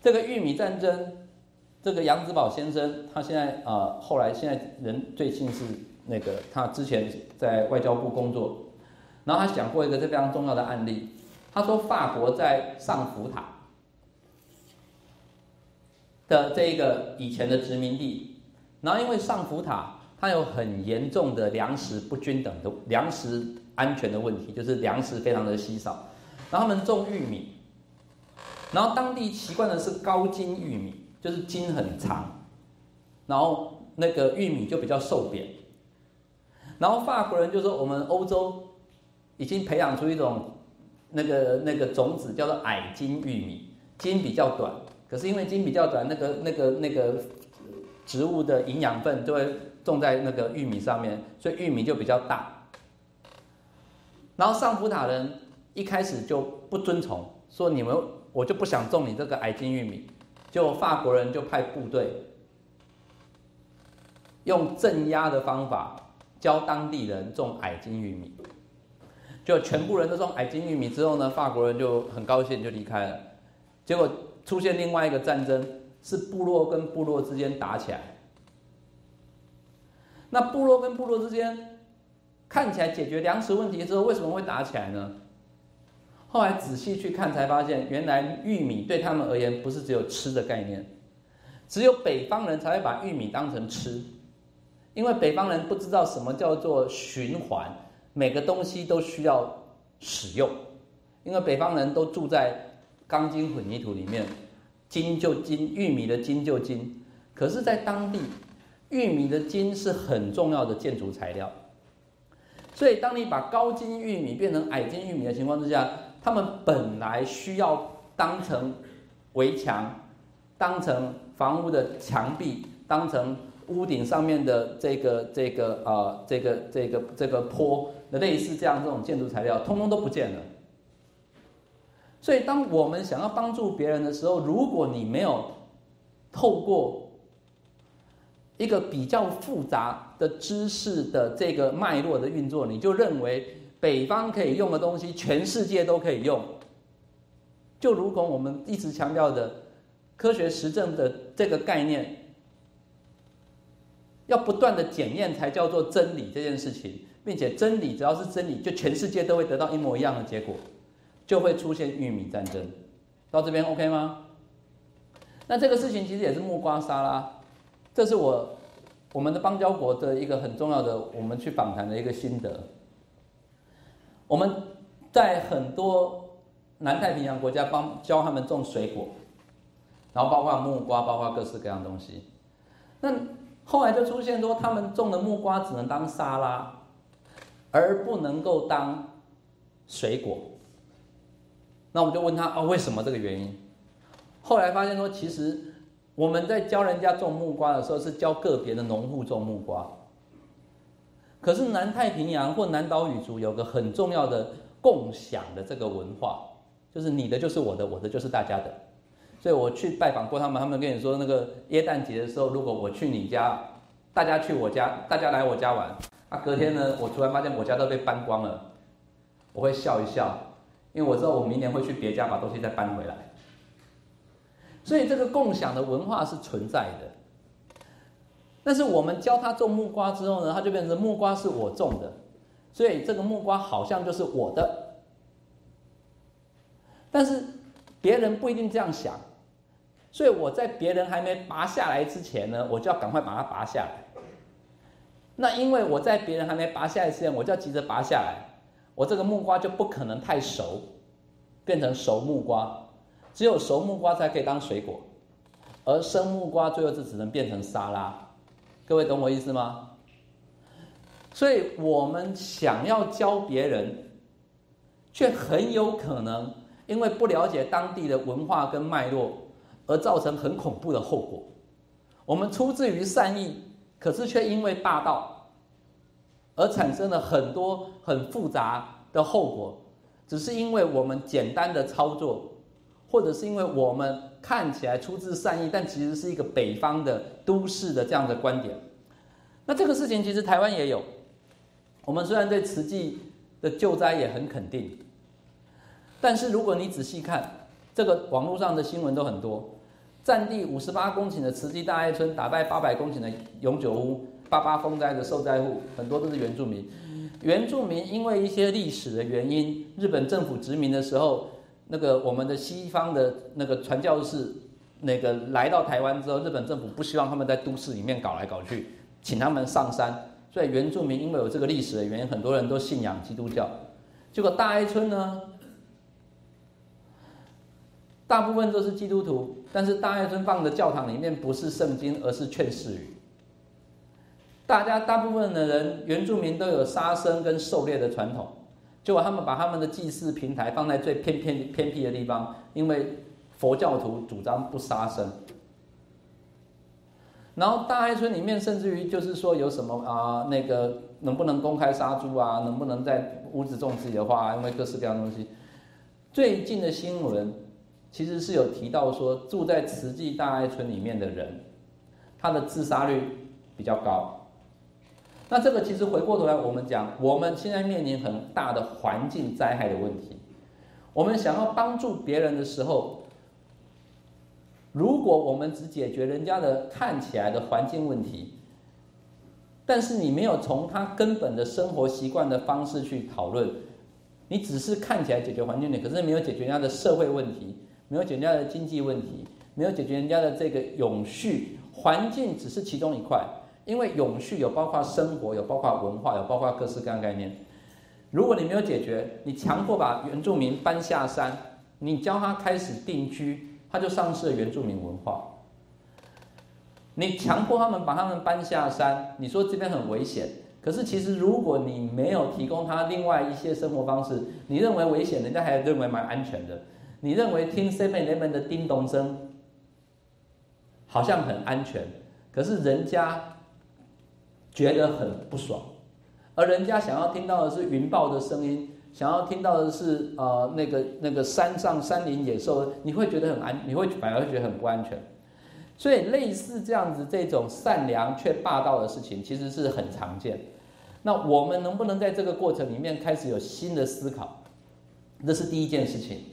这个玉米战争，这个杨子宝先生，他现在呃后来现在人最近是那个他之前在外交部工作，然后他讲过一个非常重要的案例，他说法国在上福塔。的这一个以前的殖民地，然后因为上福塔它有很严重的粮食不均等的粮食安全的问题，就是粮食非常的稀少，然后他们种玉米，然后当地习惯的是高筋玉米，就是筋很长，然后那个玉米就比较瘦扁，然后法国人就说我们欧洲已经培养出一种那个那个种子叫做矮筋玉米，筋比较短。可是因为茎比较短，那个那个那个植物的营养分就会种在那个玉米上面，所以玉米就比较大。然后上福塔人一开始就不遵从，说你们我就不想种你这个矮茎玉米，就法国人就派部队用镇压的方法教当地人种矮茎玉米，就全部人都种矮茎玉米之后呢，法国人就很高兴就离开了，结果。出现另外一个战争，是部落跟部落之间打起来。那部落跟部落之间看起来解决粮食问题之后，为什么会打起来呢？后来仔细去看才发现，原来玉米对他们而言不是只有吃的概念，只有北方人才会把玉米当成吃，因为北方人不知道什么叫做循环，每个东西都需要使用，因为北方人都住在。钢筋混凝土里面，金就金，玉米的金就金。可是，在当地，玉米的金是很重要的建筑材料。所以，当你把高筋玉米变成矮筋玉米的情况之下，他们本来需要当成围墙、当成房屋的墙壁、当成屋顶上面的这个这个啊这个这个这个坡类似这样这种建筑材料，通通都不见了。所以，当我们想要帮助别人的时候，如果你没有透过一个比较复杂的知识的这个脉络的运作，你就认为北方可以用的东西，全世界都可以用。就如同我们一直强调的科学实证的这个概念，要不断的检验才叫做真理这件事情，并且真理只要是真理，就全世界都会得到一模一样的结果。就会出现玉米战争，到这边 OK 吗？那这个事情其实也是木瓜沙拉，这是我我们的邦交国的一个很重要的，我们去访谈的一个心得。我们在很多南太平洋国家帮教他们种水果，然后包括木瓜，包括各式各样东西。那后来就出现说，他们种的木瓜只能当沙拉，而不能够当水果。那我们就问他哦，为什么这个原因？后来发现说，其实我们在教人家种木瓜的时候，是教个别的农户种木瓜。可是南太平洋或南岛语族有个很重要的共享的这个文化，就是你的就是我的，我的就是大家的。所以我去拜访过他们，他们跟你说，那个耶诞节的时候，如果我去你家，大家去我家，大家来我家玩，啊，隔天呢，我突然发现我家都被搬光了，我会笑一笑。因为我知道我明年会去别家把东西再搬回来，所以这个共享的文化是存在的。但是我们教他种木瓜之后呢，他就变成木瓜是我种的，所以这个木瓜好像就是我的。但是别人不一定这样想，所以我在别人还没拔下来之前呢，我就要赶快把它拔下来。那因为我在别人还没拔下来之前，我就要急着拔下来。我这个木瓜就不可能太熟，变成熟木瓜，只有熟木瓜才可以当水果，而生木瓜最后就只能变成沙拉。各位懂我意思吗？所以我们想要教别人，却很有可能因为不了解当地的文化跟脉络，而造成很恐怖的后果。我们出自于善意，可是却因为霸道。而产生了很多很复杂的后果，只是因为我们简单的操作，或者是因为我们看起来出自善意，但其实是一个北方的都市的这样的观点。那这个事情其实台湾也有。我们虽然对慈济的救灾也很肯定，但是如果你仔细看，这个网络上的新闻都很多，占地五十八公顷的慈济大爱村打败八百公顷的永久屋，八八风灾的受灾户很多都是原住民。原住民因为一些历史的原因，日本政府殖民的时候，那个我们的西方的那个传教士，那个来到台湾之后，日本政府不希望他们在都市里面搞来搞去，请他们上山。所以原住民因为有这个历史的原因，很多人都信仰基督教。结果大爱村呢，大部分都是基督徒，但是大爱村放的教堂里面不是圣经，而是劝世语。大家大部分的人，原住民都有杀生跟狩猎的传统，结果他们把他们的祭祀平台放在最偏偏偏僻的地方，因为佛教徒主张不杀生。然后大爱村里面，甚至于就是说有什么啊，那个能不能公开杀猪啊？能不能在屋子种自己的花？因为各式各样的东西。最近的新闻其实是有提到说，住在慈济大爱村里面的人，他的自杀率比较高。那这个其实回过头来，我们讲，我们现在面临很大的环境灾害的问题。我们想要帮助别人的时候。如果我们只解决人家的看起来的环境问题，但是你没有从他根本的生活习惯的方式去讨论，你只是看起来解决环境问题，可是没有解决人家的社会问题，没有解决人家的经济问题，没有解决人家的这个永续环境，只是其中一块。因为永续有包括生活，有包括文化，有包括各式各样概念。如果你没有解决，你强迫把原住民搬下山，你教他开始定居。他就丧失了原住民文化。你强迫他们把他们搬下山，你说这边很危险。可是其实如果你没有提供他另外一些生活方式，你认为危险，人家还认为蛮安全的。你认为听 Seven Eleven 的叮咚声好像很安全，可是人家觉得很不爽，而人家想要听到的是云豹的声音。想要听到的是，呃，那个那个山上山林野兽，你会觉得很安，你会反而会觉得很不安全。所以类似这样子这种善良却霸道的事情，其实是很常见。那我们能不能在这个过程里面开始有新的思考？这是第一件事情，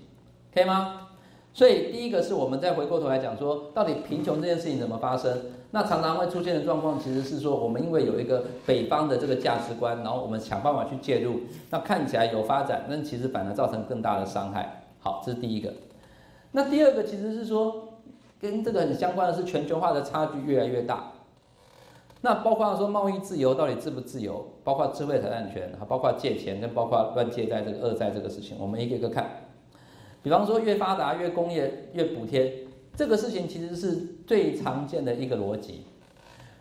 可以吗？所以第一个是我们再回过头来讲说，到底贫穷这件事情怎么发生？那常常会出现的状况，其实是说我们因为有一个北方的这个价值观，然后我们想办法去介入，那看起来有发展，但其实反而造成更大的伤害。好，这是第一个。那第二个其实是说，跟这个很相关的是全球化的差距越来越大。那包括说贸易自由到底自不自由？包括智慧财产权，还包括借钱，跟包括乱借债这个恶债这个事情，我们一个一个看。比方说，越发达越工业越补贴，这个事情其实是最常见的一个逻辑，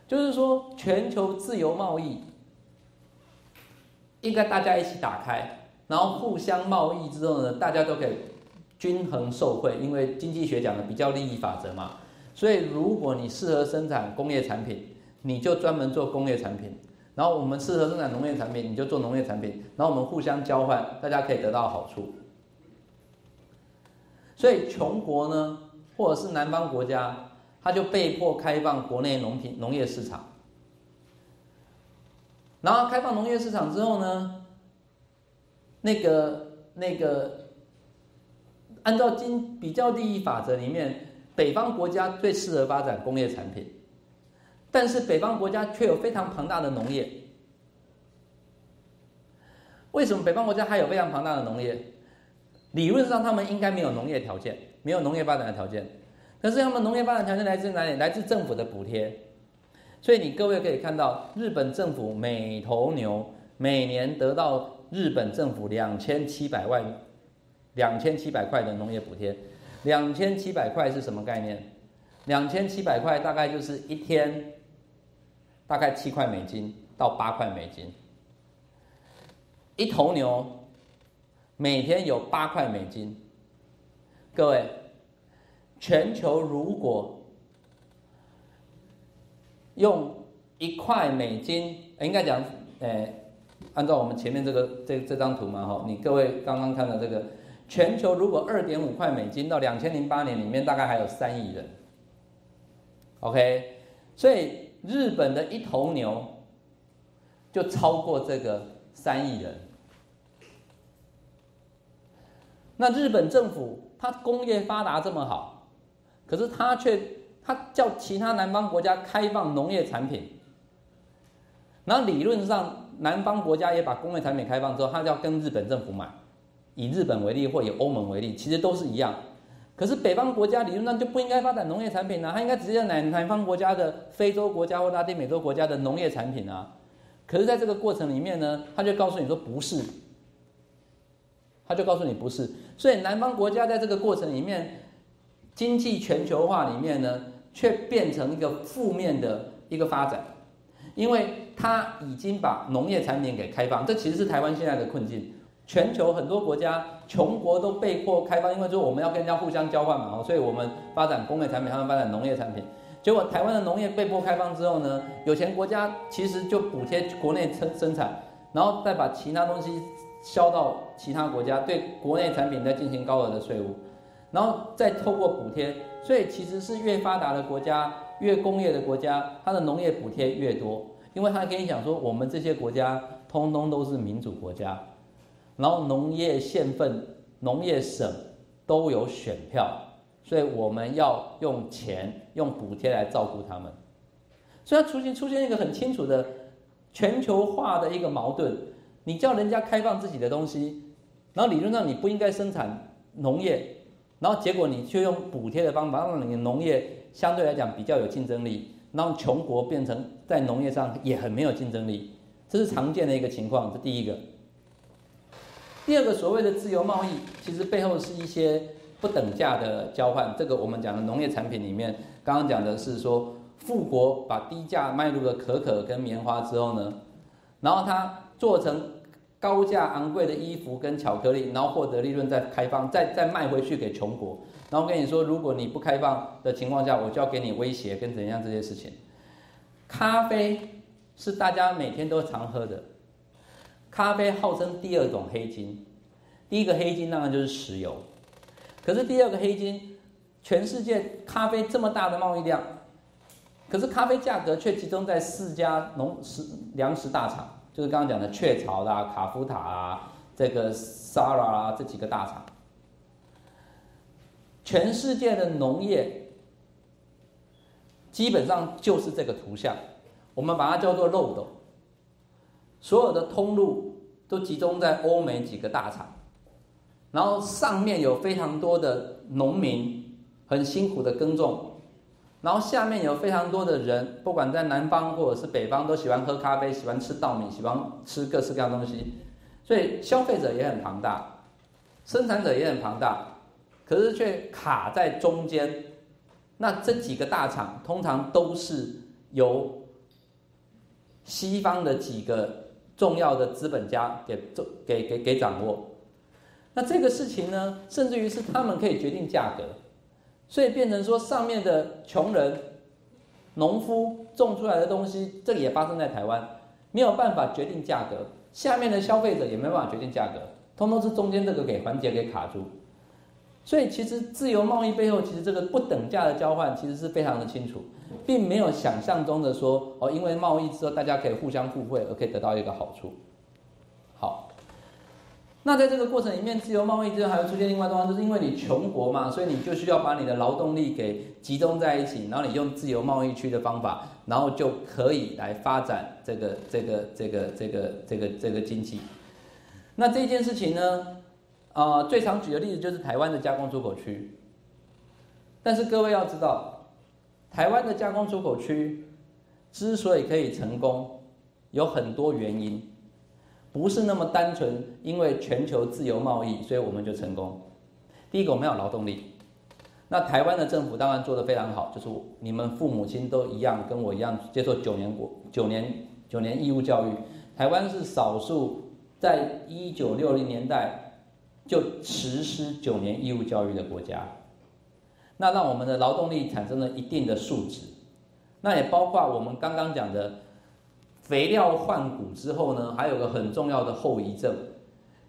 就是说全球自由贸易应该大家一起打开，然后互相贸易之后呢，大家都可以均衡受惠，因为经济学讲的比较利益法则嘛。所以如果你适合生产工业产品，你就专门做工业产品；然后我们适合生产农业产品，你就做农业产品，然后我们互相交换，大家可以得到好处。所以穷国呢，或者是南方国家，他就被迫开放国内农品农业市场。然后开放农业市场之后呢，那个那个，按照经比较利益法则里面，北方国家最适合发展工业产品，但是北方国家却有非常庞大的农业。为什么北方国家还有非常庞大的农业？理论上，他们应该没有农业条件，没有农业发展的条件。可是，他们农业发展条件来自哪里？来自政府的补贴。所以，你各位可以看到，日本政府每头牛每年得到日本政府两千七百万、两千七百块的农业补贴。两千七百块是什么概念？两千七百块大概就是一天，大概七块美金到八块美金，一头牛。每天有八块美金，各位，全球如果用一块美金，应该讲，诶，按照我们前面这个这这张图嘛，哈，你各位刚刚看的这个，全球如果二点五块美金到两千零八年里面大概还有三亿人，OK，所以日本的一头牛就超过这个三亿人。那日本政府它工业发达这么好，可是它却它叫其他南方国家开放农业产品，然后理论上南方国家也把工业产品开放之后，它就要跟日本政府买。以日本为例，或以欧盟为例，其实都是一样。可是北方国家理论上就不应该发展农业产品啊，它应该直接南南方国家的非洲国家或拉丁美洲国家的农业产品啊。可是，在这个过程里面呢，他就告诉你说不是，他就告诉你不是。所以，南方国家在这个过程里面，经济全球化里面呢，却变成一个负面的一个发展，因为它已经把农业产品给开放，这其实是台湾现在的困境。全球很多国家穷国都被迫开放，因为说我们要跟人家互相交换嘛，所以我们发展工业产品，他们发展农业产品。结果台湾的农业被迫开放之后呢，有钱国家其实就补贴国内生生产，然后再把其他东西销到其他国家，对国内产品在进行高额的税务，然后再透过补贴，所以其实是越发达的国家、越工业的国家，它的农业补贴越多，因为他跟你讲说，我们这些国家通通都是民主国家。然后农业县份、农业省都有选票，所以我们要用钱、用补贴来照顾他们。所以出现出现一个很清楚的全球化的一个矛盾。你叫人家开放自己的东西，然后理论上你不应该生产农业，然后结果你却用补贴的方法让你的农业相对来讲比较有竞争力，让穷国变成在农业上也很没有竞争力。这是常见的一个情况，这第一个。第二个所谓的自由贸易，其实背后是一些不等价的交换。这个我们讲的农业产品里面，刚刚讲的是说，富国把低价卖入了可可跟棉花之后呢，然后它做成高价昂贵的衣服跟巧克力，然后获得利润再开放，再再卖回去给穷国。然后跟你说，如果你不开放的情况下，我就要给你威胁跟怎样这些事情。咖啡是大家每天都常喝的。咖啡号称第二种黑金，第一个黑金当然就是石油，可是第二个黑金，全世界咖啡这么大的贸易量，可是咖啡价格却集中在四家农食粮食大厂，就是刚刚讲的雀巢啦、卡夫塔啊、这个 Sara 啊这几个大厂，全世界的农业基本上就是这个图像，我们把它叫做漏斗。所有的通路都集中在欧美几个大厂，然后上面有非常多的农民很辛苦的耕种，然后下面有非常多的人，不管在南方或者是北方，都喜欢喝咖啡，喜欢吃稻米，喜欢吃各式各样东西，所以消费者也很庞大，生产者也很庞大，可是却卡在中间。那这几个大厂通常都是由西方的几个。重要的资本家给做给给给掌握，那这个事情呢，甚至于是他们可以决定价格，所以变成说上面的穷人、农夫种出来的东西，这个也发生在台湾，没有办法决定价格，下面的消费者也没办法决定价格，通通是中间这个给环节给卡住。所以其实自由贸易背后，其实这个不等价的交换，其实是非常的清楚，并没有想象中的说哦，因为贸易之后大家可以互相互惠，而可以得到一个好处。好，那在这个过程里面，自由贸易之后还会出现另外状况，就是因为你穷国嘛，所以你就需要把你的劳动力给集中在一起，然后你用自由贸易区的方法，然后就可以来发展这个这个这个这个这个这个经济。那这件事情呢？啊，最常举的例子就是台湾的加工出口区。但是各位要知道，台湾的加工出口区之所以可以成功，有很多原因，不是那么单纯，因为全球自由贸易，所以我们就成功。第一个，我们要劳动力。那台湾的政府当然做得非常好，就是你们父母亲都一样，跟我一样接受九年国九年九年义务教育。台湾是少数在一九六零年代。就实施九年义务教育的国家，那让我们的劳动力产生了一定的素质，那也包括我们刚刚讲的肥料换骨之后呢，还有个很重要的后遗症，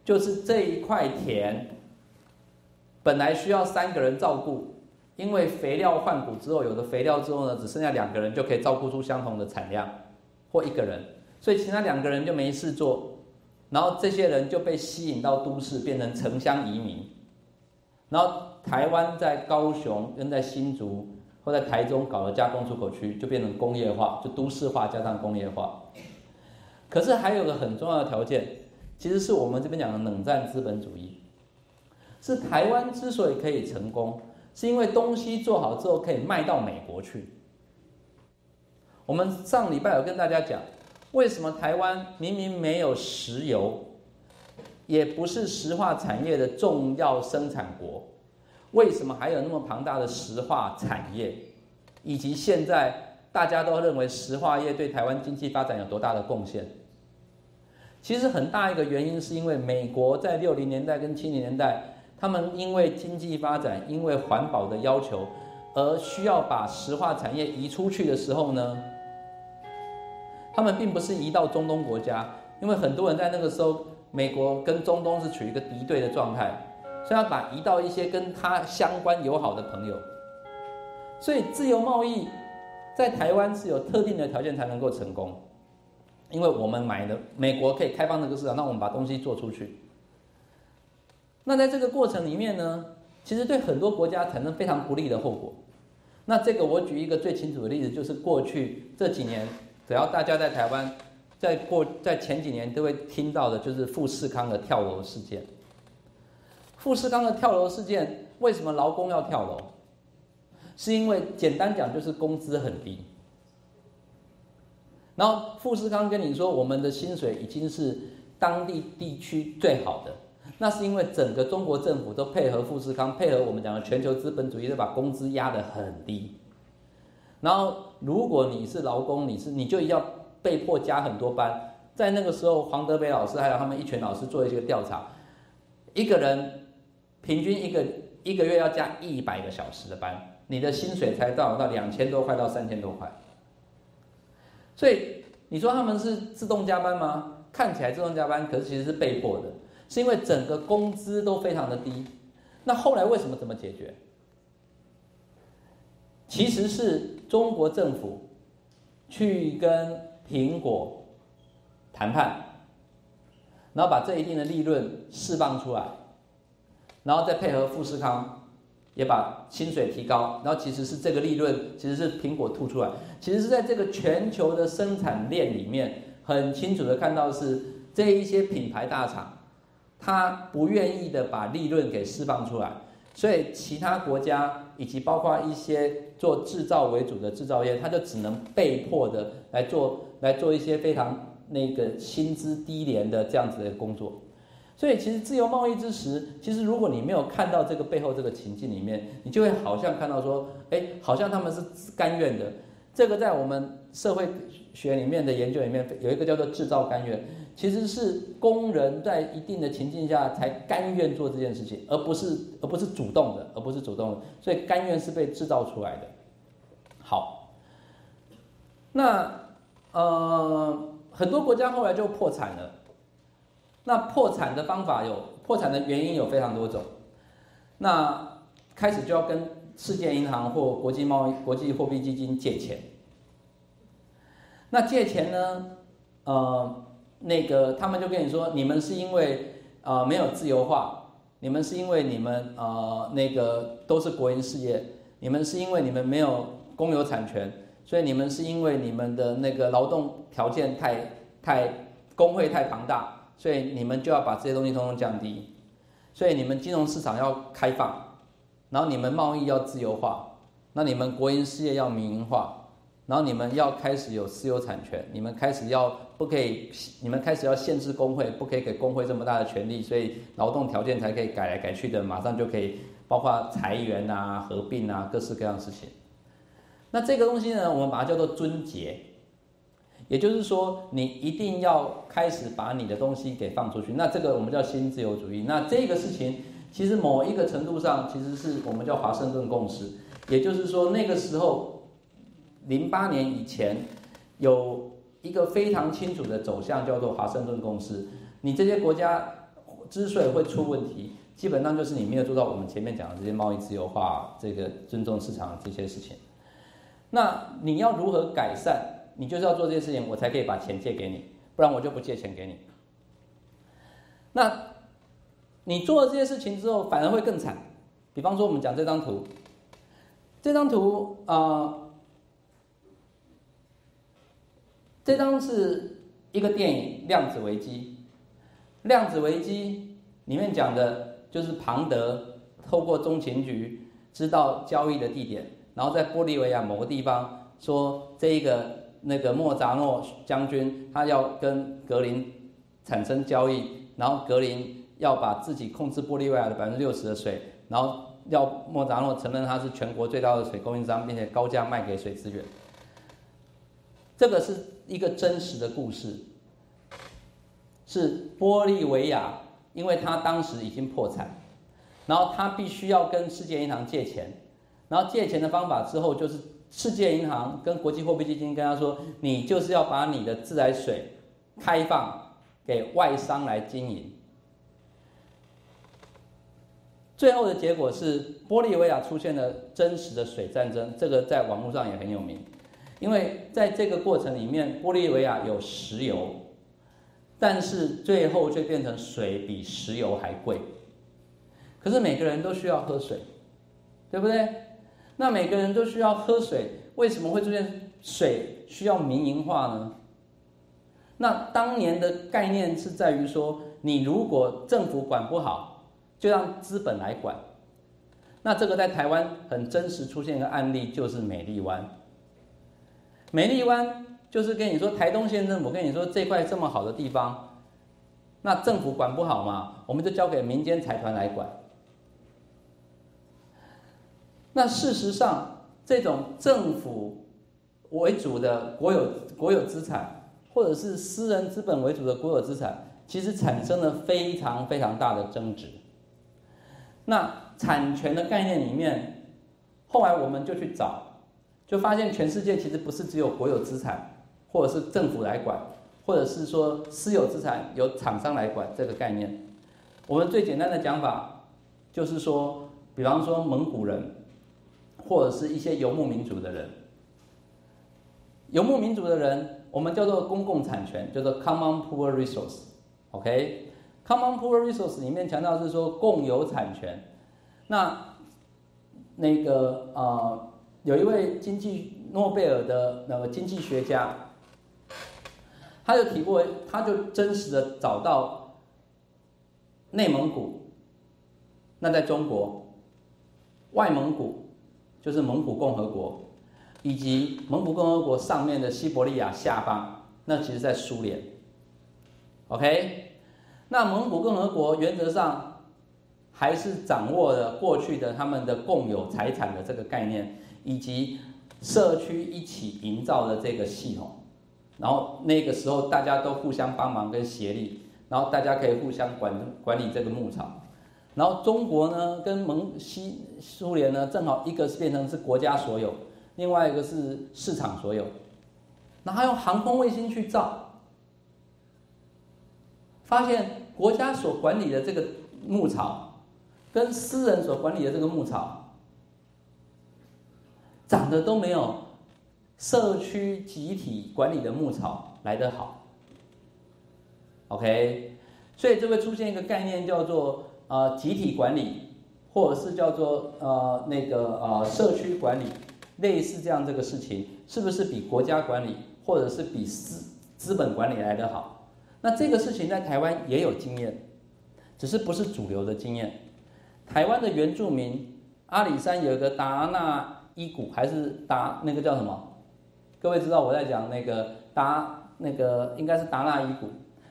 就是这一块田本来需要三个人照顾，因为肥料换骨之后，有了肥料之后呢，只剩下两个人就可以照顾出相同的产量，或一个人，所以其他两个人就没事做，然后这些人就被吸引到都市，变成城乡移民，然后台湾在高雄跟在新竹或在台中搞了加工出口区，就变成工业化，就都市化加上工业化。可是还有个很重要的条件，其实是我们这边讲的冷战资本主义。是台湾之所以可以成功，是因为东西做好之后可以卖到美国去。我们上礼拜有跟大家讲，为什么台湾明明没有石油，也不是石化产业的重要生产国，为什么还有那么庞大的石化产业，以及现在大家都认为石化业对台湾经济发展有多大的贡献？其实很大一个原因是因为美国在六零年代跟七零年代。他们因为经济发展，因为环保的要求，而需要把石化产业移出去的时候呢，他们并不是移到中东国家，因为很多人在那个时候，美国跟中东是处于一个敌对的状态，所以要把移到一些跟他相关友好的朋友。所以自由贸易在台湾是有特定的条件才能够成功，因为我们买的美国可以开放这个市场，那我们把东西做出去。那在这个过程里面呢，其实对很多国家产生非常不利的后果。那这个我举一个最清楚的例子，就是过去这几年，只要大家在台湾，在过在前几年都会听到的，就是富士康的跳楼事件。富士康的跳楼事件，为什么劳工要跳楼？是因为简单讲就是工资很低。然后富士康跟你说，我们的薪水已经是当地地区最好的。那是因为整个中国政府都配合富士康，配合我们讲的全球资本主义，都把工资压得很低。然后，如果你是劳工，你是你就要被迫加很多班。在那个时候，黄德北老师还有他们一群老师做一些调查，一个人平均一个一个月要加一百个小时的班，你的薪水才到到两千多块到三千多块。所以你说他们是自动加班吗？看起来自动加班，可是其实是被迫的。是因为整个工资都非常的低，那后来为什么怎么解决？其实是中国政府去跟苹果谈判，然后把这一定的利润释放出来，然后再配合富士康也把薪水提高，然后其实是这个利润其实是苹果吐出来，其实是在这个全球的生产链里面很清楚的看到是这一些品牌大厂。他不愿意的把利润给释放出来，所以其他国家以及包括一些做制造为主的制造业，他就只能被迫的来做来做一些非常那个薪资低廉的这样子的工作。所以其实自由贸易之时，其实如果你没有看到这个背后这个情境里面，你就会好像看到说，哎，好像他们是甘愿的。这个在我们社会学里面的研究里面有一个叫做制造甘愿。其实是工人在一定的情境下才甘愿做这件事情，而不是而不是主动的，而不是主动的，所以甘愿是被制造出来的。好，那呃很多国家后来就破产了。那破产的方法有，破产的原因有非常多种。那开始就要跟世界银行或国际贸易、国际货币基金借钱。那借钱呢，呃。那个他们就跟你说，你们是因为啊没有自由化，你们是因为你们呃那个都是国营事业，你们是因为你们没有公有产权，所以你们是因为你们的那个劳动条件太太工会太庞大，所以你们就要把这些东西通通降低，所以你们金融市场要开放，然后你们贸易要自由化，那你们国营事业要民营化。然后你们要开始有私有产权，你们开始要不可以，你们开始要限制工会，不可以给工会这么大的权利，所以劳动条件才可以改来改去的，马上就可以，包括裁员啊、合并啊，各式各样的事情。那这个东西呢，我们把它叫做尊节，也就是说，你一定要开始把你的东西给放出去。那这个我们叫新自由主义。那这个事情其实某一个程度上，其实是我们叫华盛顿共识，也就是说那个时候。零八年以前，有一个非常清楚的走向，叫做华盛顿共识。你这些国家之所以会出问题，基本上就是你没有做到我们前面讲的这些贸易自由化、这个尊重市场这些事情。那你要如何改善？你就是要做这些事情，我才可以把钱借给你，不然我就不借钱给你。那你做了这些事情之后，反而会更惨。比方说，我们讲这张图，这张图啊，这张是一个电影《量子危机》。量子危机里面讲的就是庞德透过中情局知道交易的地点，然后在玻利维亚某个地方说这一个。那个莫扎诺将军，他要跟格林产生交易，然后格林要把自己控制玻利维亚的百分之六十的水，然后要莫扎诺承认他是全国最大的水供应商，并且高价卖给水资源。这个是一个真实的故事，是玻利维亚，因为他当时已经破产，然后他必须要跟世界银行借钱，然后借钱的方法之后就是。世界银行跟国际货币基金跟他说：“你就是要把你的自来水开放给外商来经营。”最后的结果是，玻利维亚出现了真实的水战争，这个在网络上也很有名。因为在这个过程里面，玻利维亚有石油，但是最后却变成水比石油还贵。可是每个人都需要喝水，对不对？那每个人都需要喝水，为什么会出现水需要民营化呢？那当年的概念是在于说，你如果政府管不好，就让资本来管。那这个在台湾很真实出现一个案例，就是美丽湾。美丽湾就是跟你说，台东县政府跟你说这块这么好的地方，那政府管不好嘛，我们就交给民间财团来管。那事实上，这种政府为主的国有国有资产，或者是私人资本为主的国有资产，其实产生了非常非常大的争执。那产权的概念里面，后来我们就去找，就发现全世界其实不是只有国有资产，或者是政府来管，或者是说私有资产由厂商来管这个概念。我们最简单的讲法，就是说，比方说蒙古人。或者是一些游牧民族的人，游牧民族的人，我们叫做公共产权，叫做 common pool resource，OK？common pool resource 里面强调是说共有产权。那那个呃，有一位经济诺贝尔的那个经济学家，他就提过，他就真实的找到内蒙古，那在中国，外蒙古。就是蒙古共和国，以及蒙古共和国上面的西伯利亚下方，那其实在苏联。OK，那蒙古共和国原则上还是掌握了过去的他们的共有财产的这个概念，以及社区一起营造的这个系统。然后那个时候大家都互相帮忙跟协力，然后大家可以互相管管理这个牧场。然后中国呢，跟蒙西苏联呢，正好一个是变成是国家所有，另外一个是市场所有。然后用航空卫星去照，发现国家所管理的这个牧草，跟私人所管理的这个牧草，长得都没有社区集体管理的牧草来得好。OK，所以就会出现一个概念叫做。呃，集体管理，或者是叫做呃那个呃社区管理，类似这样这个事情，是不是比国家管理或者是比资资本管理来得好？那这个事情在台湾也有经验，只是不是主流的经验。台湾的原住民阿里山有一个达纳伊谷，还是达那个叫什么？各位知道我在讲那个达那个应该是达纳伊谷，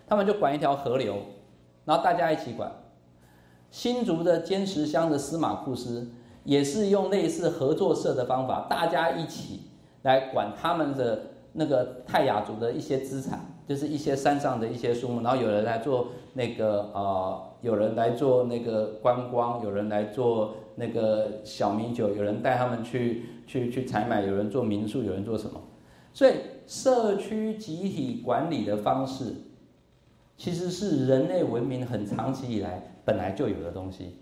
他们就管一条河流，然后大家一起管。新竹的坚石乡的司马库斯也是用类似合作社的方法，大家一起来管他们的那个泰雅族的一些资产，就是一些山上的一些树木，然后有人来做那个呃，有人来做那个观光，有人来做那个小米酒，有人带他们去去去采买，有人做民宿，有人做什么？所以社区集体管理的方式，其实是人类文明很长期以来。本来就有的东西，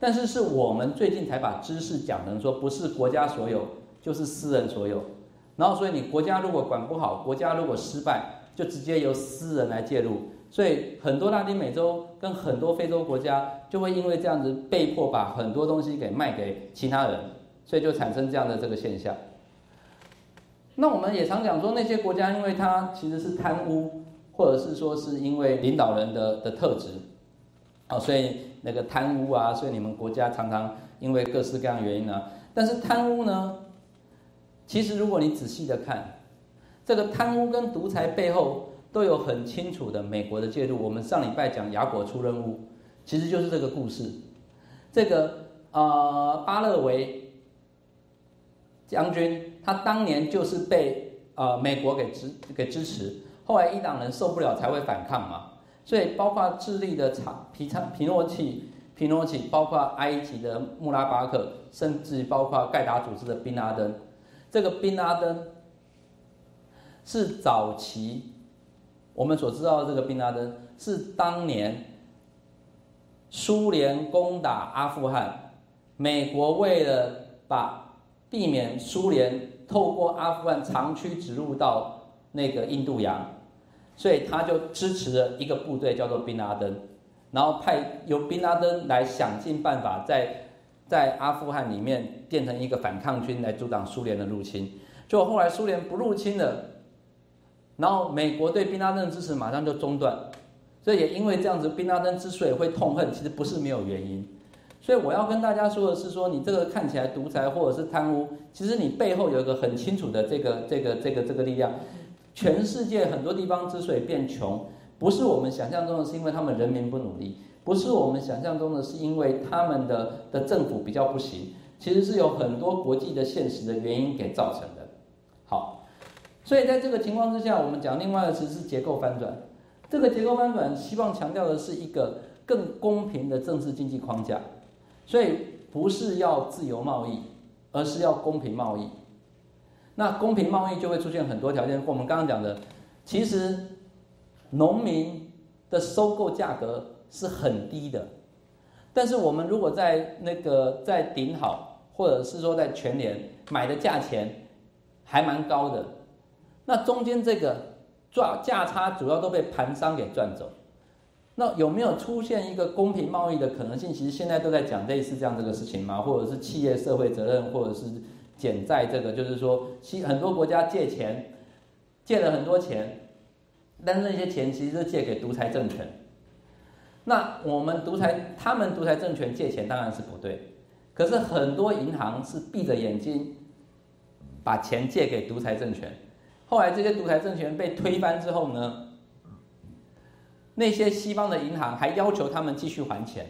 但是是我们最近才把知识讲成说不是国家所有，就是私人所有。然后所以你国家如果管不好，国家如果失败，就直接由私人来介入。所以很多拉丁美洲跟很多非洲国家就会因为这样子被迫把很多东西给卖给其他人，所以就产生这样的这个现象。那我们也常讲说，那些国家因为它其实是贪污，或者是说是因为领导人的的特质，啊，所以那个贪污啊，所以你们国家常常因为各式各样原因啊。但是贪污呢，其实如果你仔细的看，这个贪污跟独裁背后都有很清楚的美国的介入。我们上礼拜讲雅果出任务，其实就是这个故事。这个呃巴勒维。将军，他当年就是被呃美国给支给支持，后来伊朗人受不了才会反抗嘛。所以包括智利的查皮查皮诺契皮诺契，包括埃及的穆拉巴克，甚至包括盖达组织的宾拉登。这个宾拉登是早期我们所知道的这个宾拉登，是当年苏联攻打阿富汗，美国为了把避免苏联透过阿富汗长驱直入到那个印度洋，所以他就支持了一个部队叫做宾拉登，然后派由宾拉登来想尽办法在在阿富汗里面变成一个反抗军来阻挡苏联的入侵。就后来苏联不入侵了，然后美国对宾拉登的支持马上就中断，所以也因为这样子，宾拉登之所以会痛恨，其实不是没有原因。所以我要跟大家说的是，说你这个看起来独裁或者是贪污，其实你背后有一个很清楚的这个这个这个这个力量。全世界很多地方之所以变穷，不是我们想象中的，是因为他们人民不努力；不是我们想象中的，是因为他们的的政府比较不行。其实是有很多国际的现实的原因给造成的。好，所以在这个情况之下，我们讲另外的词是结构翻转。这个结构翻转希望强调的是一个更公平的政治经济框架。所以不是要自由贸易，而是要公平贸易。那公平贸易就会出现很多条件。我们刚刚讲的，其实农民的收购价格是很低的，但是我们如果在那个在顶好，或者是说在全联买的价钱还蛮高的，那中间这个赚价差主要都被盘商给赚走。那有没有出现一个公平贸易的可能性？其实现在都在讲类似这样这个事情嘛，或者是企业社会责任，或者是减债，这个就是说，其很多国家借钱，借了很多钱，但是那些钱其实是借给独裁政权。那我们独裁，他们独裁政权借钱当然是不对，可是很多银行是闭着眼睛把钱借给独裁政权，后来这些独裁政权被推翻之后呢？那些西方的银行还要求他们继续还钱，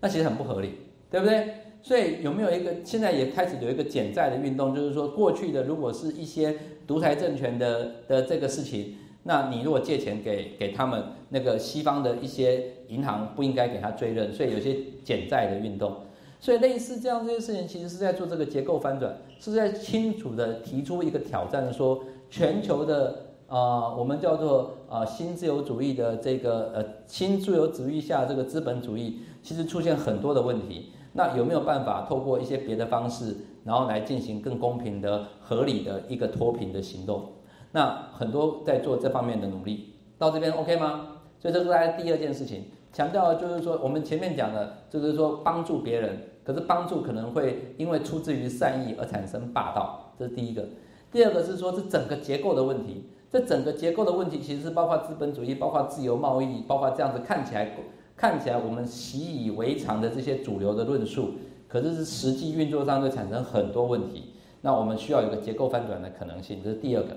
那其实很不合理，对不对？所以有没有一个现在也开始有一个减债的运动？就是说，过去的如果是一些独裁政权的的这个事情，那你如果借钱给给他们，那个西方的一些银行不应该给他追认，所以有些减债的运动。所以类似这样这些事情，其实是在做这个结构翻转，是在清楚的提出一个挑战，说全球的。啊，我们叫做啊新自由主义的这个呃新自由主义下这个资本主义，其实出现很多的问题。那有没有办法透过一些别的方式，然后来进行更公平的、合理的一个脱贫的行动？那很多在做这方面的努力，到这边 OK 吗？所以这是大家第二件事情，强调的就是说，我们前面讲的，就是说帮助别人，可是帮助可能会因为出自于善意而产生霸道，这是第一个。第二个是说，是整个结构的问题。这整个结构的问题，其实是包括资本主义、包括自由贸易、包括这样子看起来看起来我们习以为常的这些主流的论述，可是是实际运作上会产生很多问题。那我们需要有个结构翻转的可能性，这是第二个。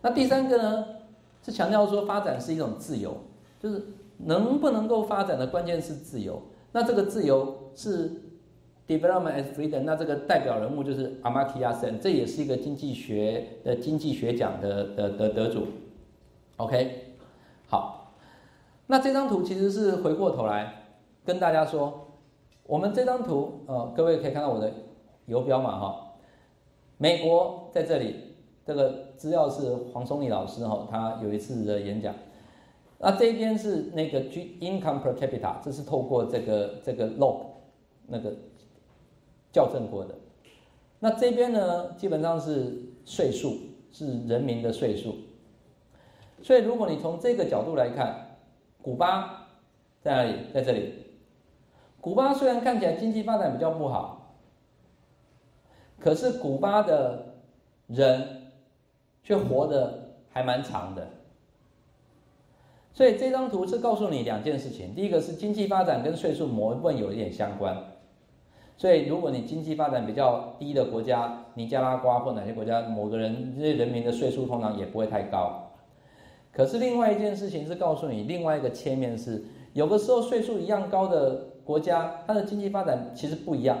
那第三个呢，是强调说发展是一种自由，就是能不能够发展的关键是自由。那这个自由是。Development as freedom，那这个代表人物就是阿马提亚森，这也是一个经济学的经济学奖的的的得主。OK，好，那这张图其实是回过头来跟大家说，我们这张图，呃，各位可以看到我的游标嘛，哈，美国在这里，这个资料是黄松立老师哈，他有一次的演讲，那这边是那个 G income per capita，这是透过这个这个 log 那个校正过的。那这边呢，基本上是税数，是人民的税数。所以如果你从这个角度来看，古巴在哪里？在这里。古巴虽然看起来经济发展比较不好，可是古巴的人却活得还蛮长的。所以这张图是告诉你两件事情：第一个是经济发展跟税数某一部分有一点相关。所以如果你经济发展比较低的国家，尼加拉瓜或哪些国家，某个人这些人民的税数通常也不会太高。可是另外一件事情是告诉你，另外一个切面是，有的时候岁数一样高的。国家它的经济发展其实不一样，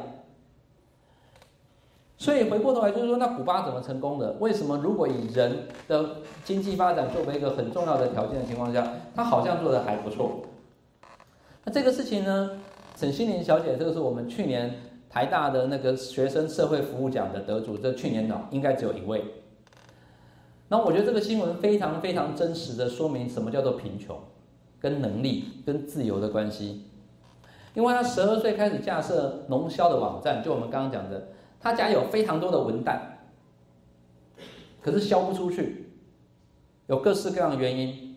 所以回过头来就是说，那古巴怎么成功的？为什么如果以人的经济发展作为一个很重要的条件的情况下，他好像做的还不错？那这个事情呢，沈心玲小姐，这个是我们去年台大的那个学生社会服务奖的得主，这去年呢应该只有一位。那我觉得这个新闻非常非常真实的说明什么叫做贫穷，跟能力跟自由的关系。因为他十二岁开始架设农销的网站，就我们刚刚讲的，他家有非常多的文旦，可是销不出去，有各式各样的原因。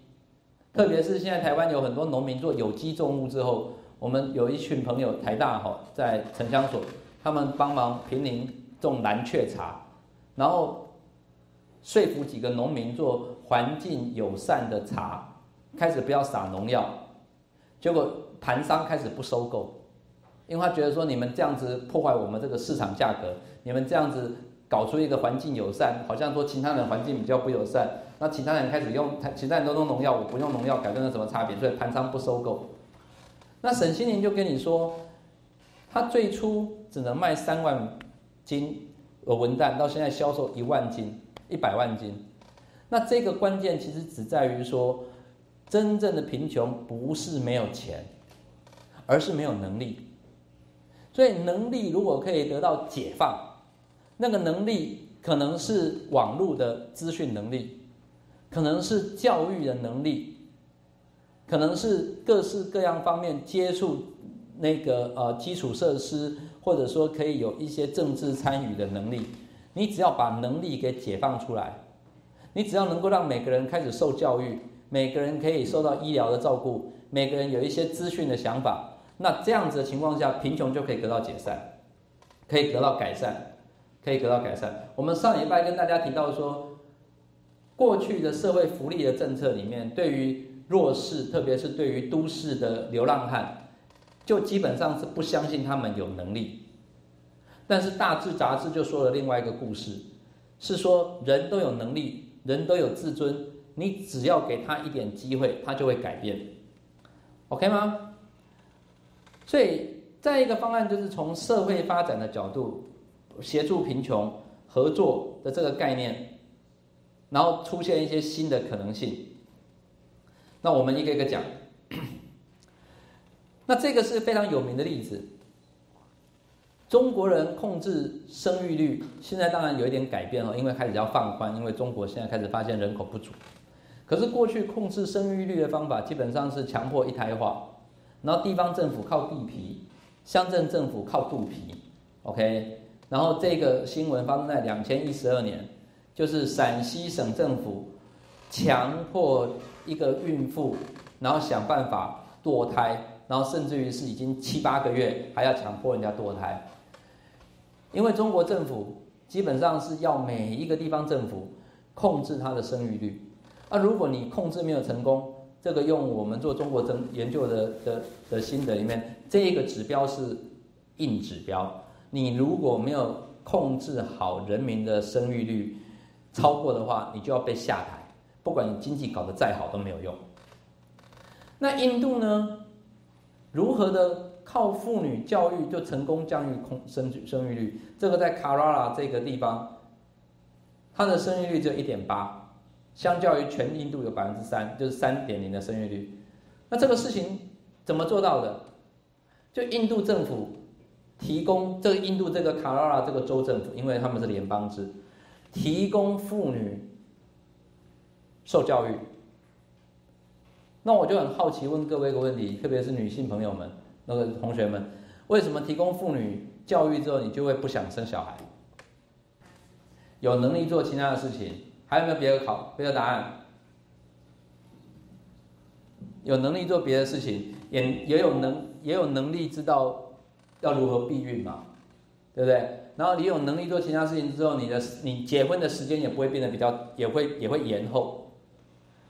特别是现在台湾有很多农民做有机种物之后，我们有一群朋友台大哈在城乡所，他们帮忙平林种蓝雀茶，然后说服几个农民做环境友善的茶，开始不要撒农药，结果。盘商开始不收购，因为他觉得说你们这样子破坏我们这个市场价格，你们这样子搞出一个环境友善，好像说其他人环境比较不友善，那其他人开始用，其他人都用农药，我不用农药，改变了什么差别？所以盘商不收购。那沈心宁就跟你说，他最初只能卖三万斤的文旦，到现在销售一万斤、一百万斤。那这个关键其实只在于说，真正的贫穷不是没有钱。而是没有能力，所以能力如果可以得到解放，那个能力可能是网络的资讯能力，可能是教育的能力，可能是各式各样方面接触那个呃基础设施，或者说可以有一些政治参与的能力。你只要把能力给解放出来，你只要能够让每个人开始受教育，每个人可以受到医疗的照顾，每个人有一些资讯的想法。那这样子的情况下，贫穷就可以得到解散，可以得到改善，可以得到改善。我们上礼拜跟大家提到说，过去的社会福利的政策里面，对于弱势，特别是对于都市的流浪汉，就基本上是不相信他们有能力。但是《大智》杂志就说了另外一个故事，是说人都有能力，人都有自尊，你只要给他一点机会，他就会改变。OK 吗？所以，再一个方案就是从社会发展的角度，协助贫穷合作的这个概念，然后出现一些新的可能性。那我们一个一个讲。那这个是非常有名的例子。中国人控制生育率，现在当然有一点改变了，因为开始要放宽，因为中国现在开始发现人口不足。可是过去控制生育率的方法，基本上是强迫一胎化。然后地方政府靠地皮，乡镇政府靠肚皮，OK。然后这个新闻发生在两千一十二年，就是陕西省政府强迫一个孕妇，然后想办法堕胎，然后甚至于是已经七八个月还要强迫人家堕胎，因为中国政府基本上是要每一个地方政府控制它的生育率，那如果你控制没有成功，这个用我们做中国政研究的的的心得里面，这个指标是硬指标。你如果没有控制好人民的生育率超过的话，你就要被下台。不管你经济搞得再好都没有用。那印度呢？如何的靠妇女教育就成功降育空生生育率？这个在卡拉拉这个地方，它的生育率只有一点八。相较于全印度有百分之三，就是三点零的生育率，那这个事情怎么做到的？就印度政府提供这个印度这个卡拉拉这个州政府，因为他们是联邦制，提供妇女受教育，那我就很好奇问各位一个问题，特别是女性朋友们、那个同学们，为什么提供妇女教育之后，你就会不想生小孩？有能力做其他的事情，还有没有别的考别的答案？有能力做别的事情，也也有能也有能力知道要如何避孕嘛，对不对？然后你有能力做其他事情之后，你的你结婚的时间也不会变得比较，也会也会延后。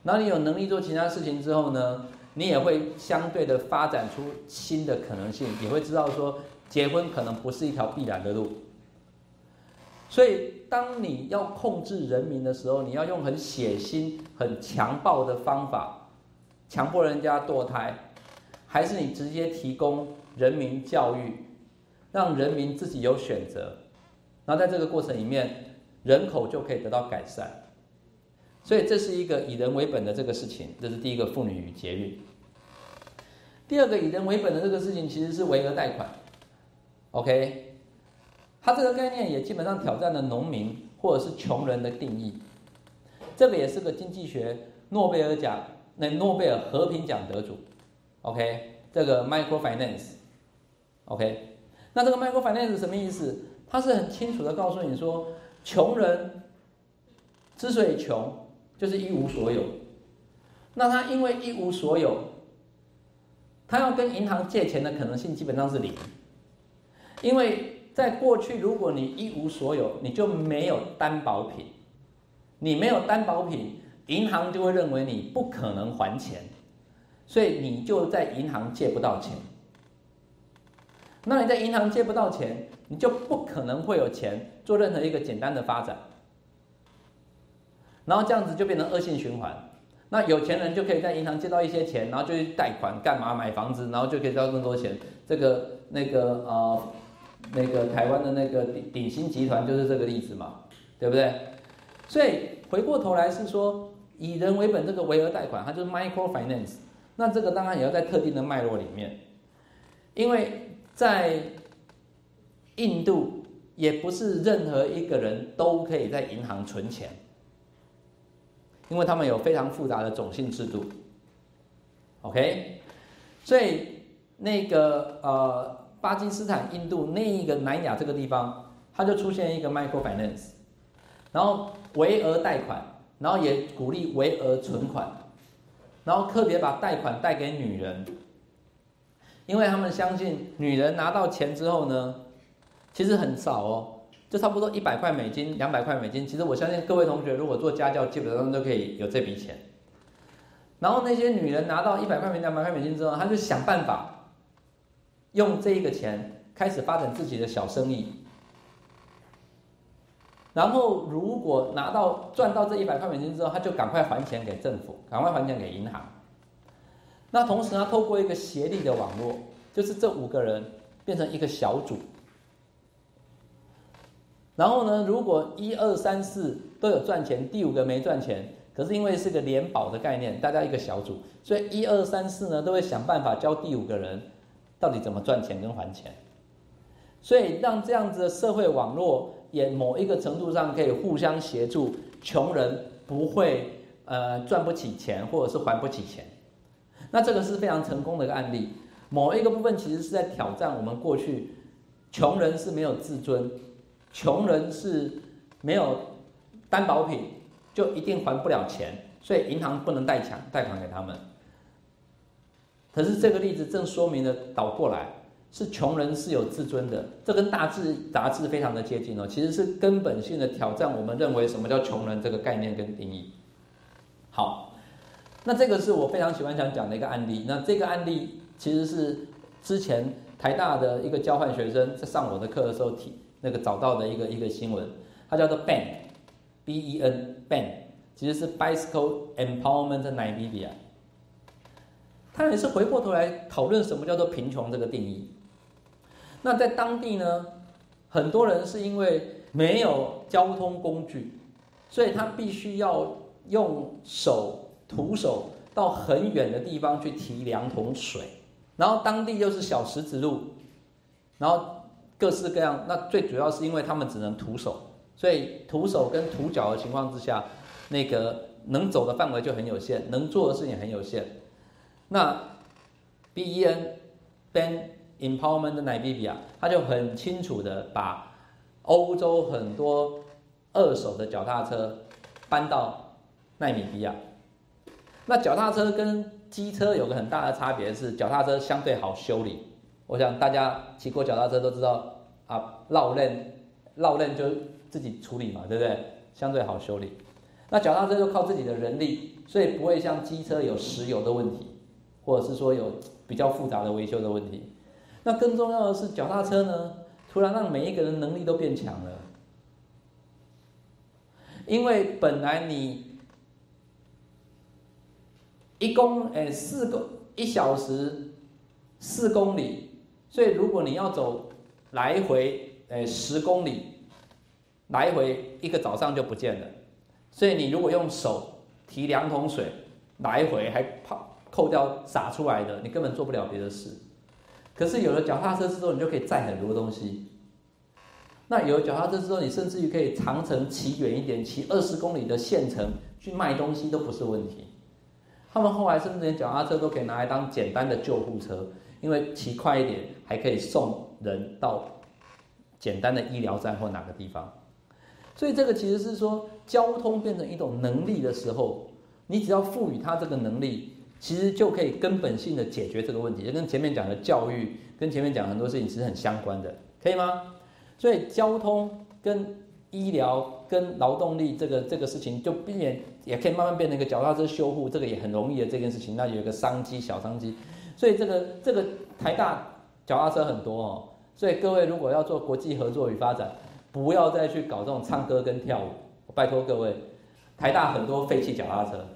然后你有能力做其他事情之后呢，你也会相对的发展出新的可能性，也会知道说结婚可能不是一条必然的路。所以，当你要控制人民的时候，你要用很血腥、很强暴的方法，强迫人家堕胎，还是你直接提供人民教育，让人民自己有选择，那在这个过程里面，人口就可以得到改善。所以，这是一个以人为本的这个事情，这是第一个妇女与节育。第二个以人为本的这个事情，其实是为额贷款。OK。它这个概念也基本上挑战了农民或者是穷人的定义，这个也是个经济学诺贝尔奖那诺贝尔和平奖得主，OK，这个 microfinance，OK，那这个 microfinance 什么意思？它是很清楚的告诉你说，穷人之所以穷，就是一无所有，那他因为一无所有，他要跟银行借钱的可能性基本上是零，因为。在过去，如果你一无所有，你就没有担保品，你没有担保品，银行就会认为你不可能还钱，所以你就在银行借不到钱。那你在银行借不到钱，你就不可能会有钱做任何一个简单的发展，然后这样子就变成恶性循环。那有钱人就可以在银行借到一些钱，然后就去贷款干嘛买房子，然后就可以赚更多钱。这个那个呃。那个台湾的那个鼎鼎新集团就是这个例子嘛，对不对？所以回过头来是说，以人为本这个维额贷款，它就是 micro finance。那这个当然也要在特定的脉络里面，因为在印度也不是任何一个人都可以在银行存钱，因为他们有非常复杂的种姓制度。OK，所以那个呃。巴基斯坦、印度那一个南亚这个地方，它就出现一个 micro finance，然后维额贷款，然后也鼓励维额存款，然后特别把贷款贷给女人，因为他们相信女人拿到钱之后呢，其实很少哦，就差不多一百块美金、两百块美金。其实我相信各位同学如果做家教，基本上都可以有这笔钱。然后那些女人拿到一百块美金、两百块美金之后，她就想办法。用这一个钱开始发展自己的小生意，然后如果拿到赚到这一百块美金之后，她就赶快还钱给政府，赶快还钱给银行。那同时呢，透过一个协力的网络，就是这五个人变成一个小组。然后呢，如果一二三四都有赚钱，第五个没赚钱，可是因为是个联保的概念，大家一个小组，所以一二三四呢都会想办法教第五个人。到底怎么赚钱跟还钱？所以让这样子的社会网络也某一个程度上可以互相协助，穷人不会呃赚不起钱或者是还不起钱。那这个是非常成功的一个案例。某一个部分其实是在挑战我们过去，穷人是没有自尊，穷人是没有担保品，就一定还不了钱，所以银行不能贷钱贷款给他们。可是这个例子正说明了倒过来是穷人是有自尊的，这跟大智杂志非常的接近哦，其实是根本性的挑战我们认为什么叫穷人这个概念跟定义。好，那这个是我非常喜欢想讲的一个案例。那这个案例其实是之前台大的一个交换学生在上我的课的时候提那个找到的一个一个新闻，它叫做 Ben，B E N Ben，其实是 Bicycle Empowerment Namibia。他也是回过头来讨论什么叫做贫穷这个定义。那在当地呢，很多人是因为没有交通工具，所以他必须要用手徒手到很远的地方去提两桶水，然后当地又是小石子路，然后各式各样。那最主要是因为他们只能徒手，所以徒手跟徒脚的情况之下，那个能走的范围就很有限，能做的事情很有限。那 Ben Ben Empowerment 的 Namibia，他就很清楚的把欧洲很多二手的脚踏车搬到奈米比亚。那脚踏车跟机车有个很大的差别是，脚踏车相对好修理。我想大家骑过脚踏车都知道啊，绕链绕链就自己处理嘛，对不对？相对好修理。那脚踏车就靠自己的人力，所以不会像机车有石油的问题，或者是说有比较复杂的维修的问题。那更重要的是，脚踏车呢，突然让每一个人能力都变强了，因为本来你一公诶四公一小时四公里，所以如果你要走来回诶十公里，来回一个早上就不见了。所以你如果用手提两桶水来回还泡扣掉洒出来的，你根本做不了别的事。可是有了脚踏车之后，你就可以载很多东西。那有了脚踏车之后，你甚至于可以长程骑远一点，骑二十公里的县城去卖东西都不是问题。他们后来甚至连脚踏车都可以拿来当简单的救护车，因为骑快一点还可以送人到简单的医疗站或哪个地方。所以这个其实是说，交通变成一种能力的时候，你只要赋予它这个能力，其实就可以根本性的解决这个问题。就跟前面讲的教育，跟前面讲很多事情其实很相关的，可以吗？所以交通跟医疗跟劳动力这个这个事情，就避免也可以慢慢变成一个脚踏车修护，这个也很容易的这件事情。那有一个商机，小商机。所以这个这个台大脚踏车很多哦，所以各位如果要做国际合作与发展。不要再去搞这种唱歌跟跳舞，我拜托各位，台大很多废弃脚踏车，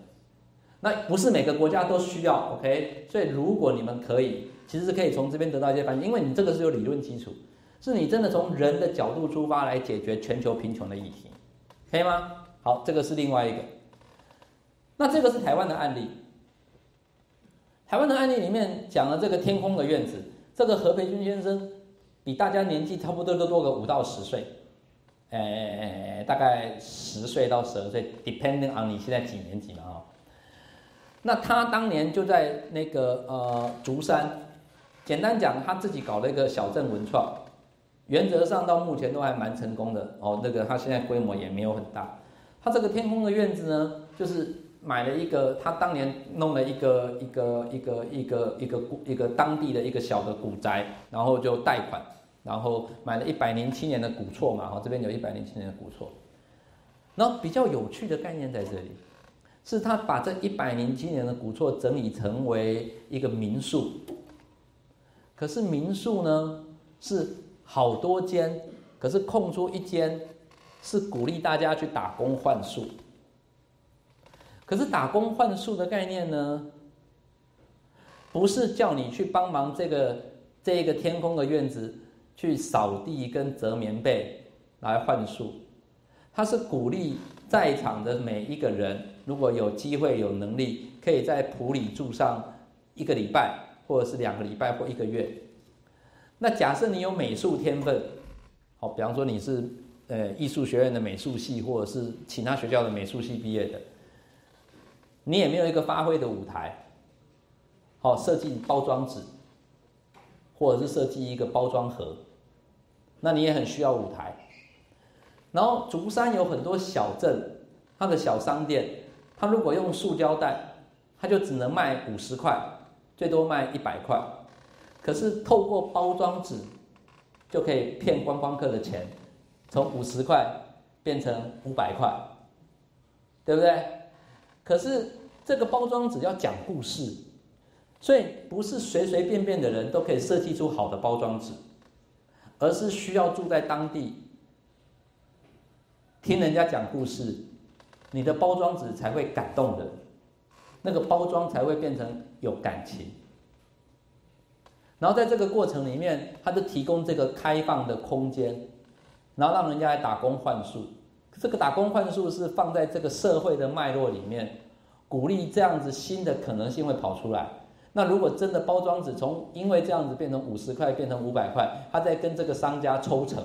那不是每个国家都需要，OK？所以如果你们可以，其实是可以从这边得到一些反应，因为你这个是有理论基础，是你真的从人的角度出发来解决全球贫穷的议题，可以吗？好，这个是另外一个，那这个是台湾的案例，台湾的案例里面讲了这个天空的院子，这个何培军先生比大家年纪差不多都多个五到十岁。诶，大概十岁到十二岁，depending on 你现在几年级嘛哈。那他当年就在那个呃竹山，简单讲，他自己搞了一个小镇文创，原则上到目前都还蛮成功的哦。那个他现在规模也没有很大，他这个天空的院子呢，就是买了一个，他当年弄了一个一个一个一个一个古一个当地的一个小的古宅，然后就贷款。然后买了一百零七年的古厝嘛，哈，这边有一百零七年的古厝。然后比较有趣的概念在这里，是他把这一百零七年的古厝整理成为一个民宿。可是民宿呢是好多间，可是空出一间是鼓励大家去打工换宿。可是打工换宿的概念呢，不是叫你去帮忙这个这个天空的院子。去扫地跟折棉被来换宿，他是鼓励在场的每一个人，如果有机会有能力，可以在普里住上一个礼拜，或者是两个礼拜或一个月。那假设你有美术天分，好，比方说你是呃艺术学院的美术系，或者是其他学校的美术系毕业的，你也没有一个发挥的舞台，好，设计包装纸，或者是设计一个包装盒。那你也很需要舞台，然后竹山有很多小镇，它的小商店，它如果用塑胶袋，它就只能卖五十块，最多卖一百块，可是透过包装纸，就可以骗观光客的钱，从五十块变成五百块，对不对？可是这个包装纸要讲故事，所以不是随随便便的人都可以设计出好的包装纸。而是需要住在当地，听人家讲故事，你的包装纸才会感动人，那个包装才会变成有感情。然后在这个过程里面，他就提供这个开放的空间，然后让人家来打工换宿。这个打工换宿是放在这个社会的脉络里面，鼓励这样子新的可能性会跑出来。那如果真的包装纸从因为这样子变成五十块变成五百块，他再跟这个商家抽成，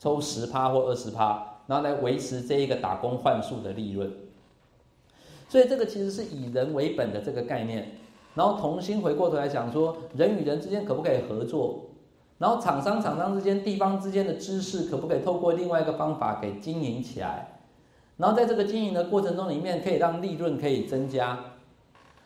抽十趴或二十趴，然后来维持这一个打工换数的利润。所以这个其实是以人为本的这个概念。然后同心回过头来讲说，人与人之间可不可以合作？然后厂商厂商之间、地方之间的知识可不可以透过另外一个方法给经营起来？然后在这个经营的过程中里面，可以让利润可以增加。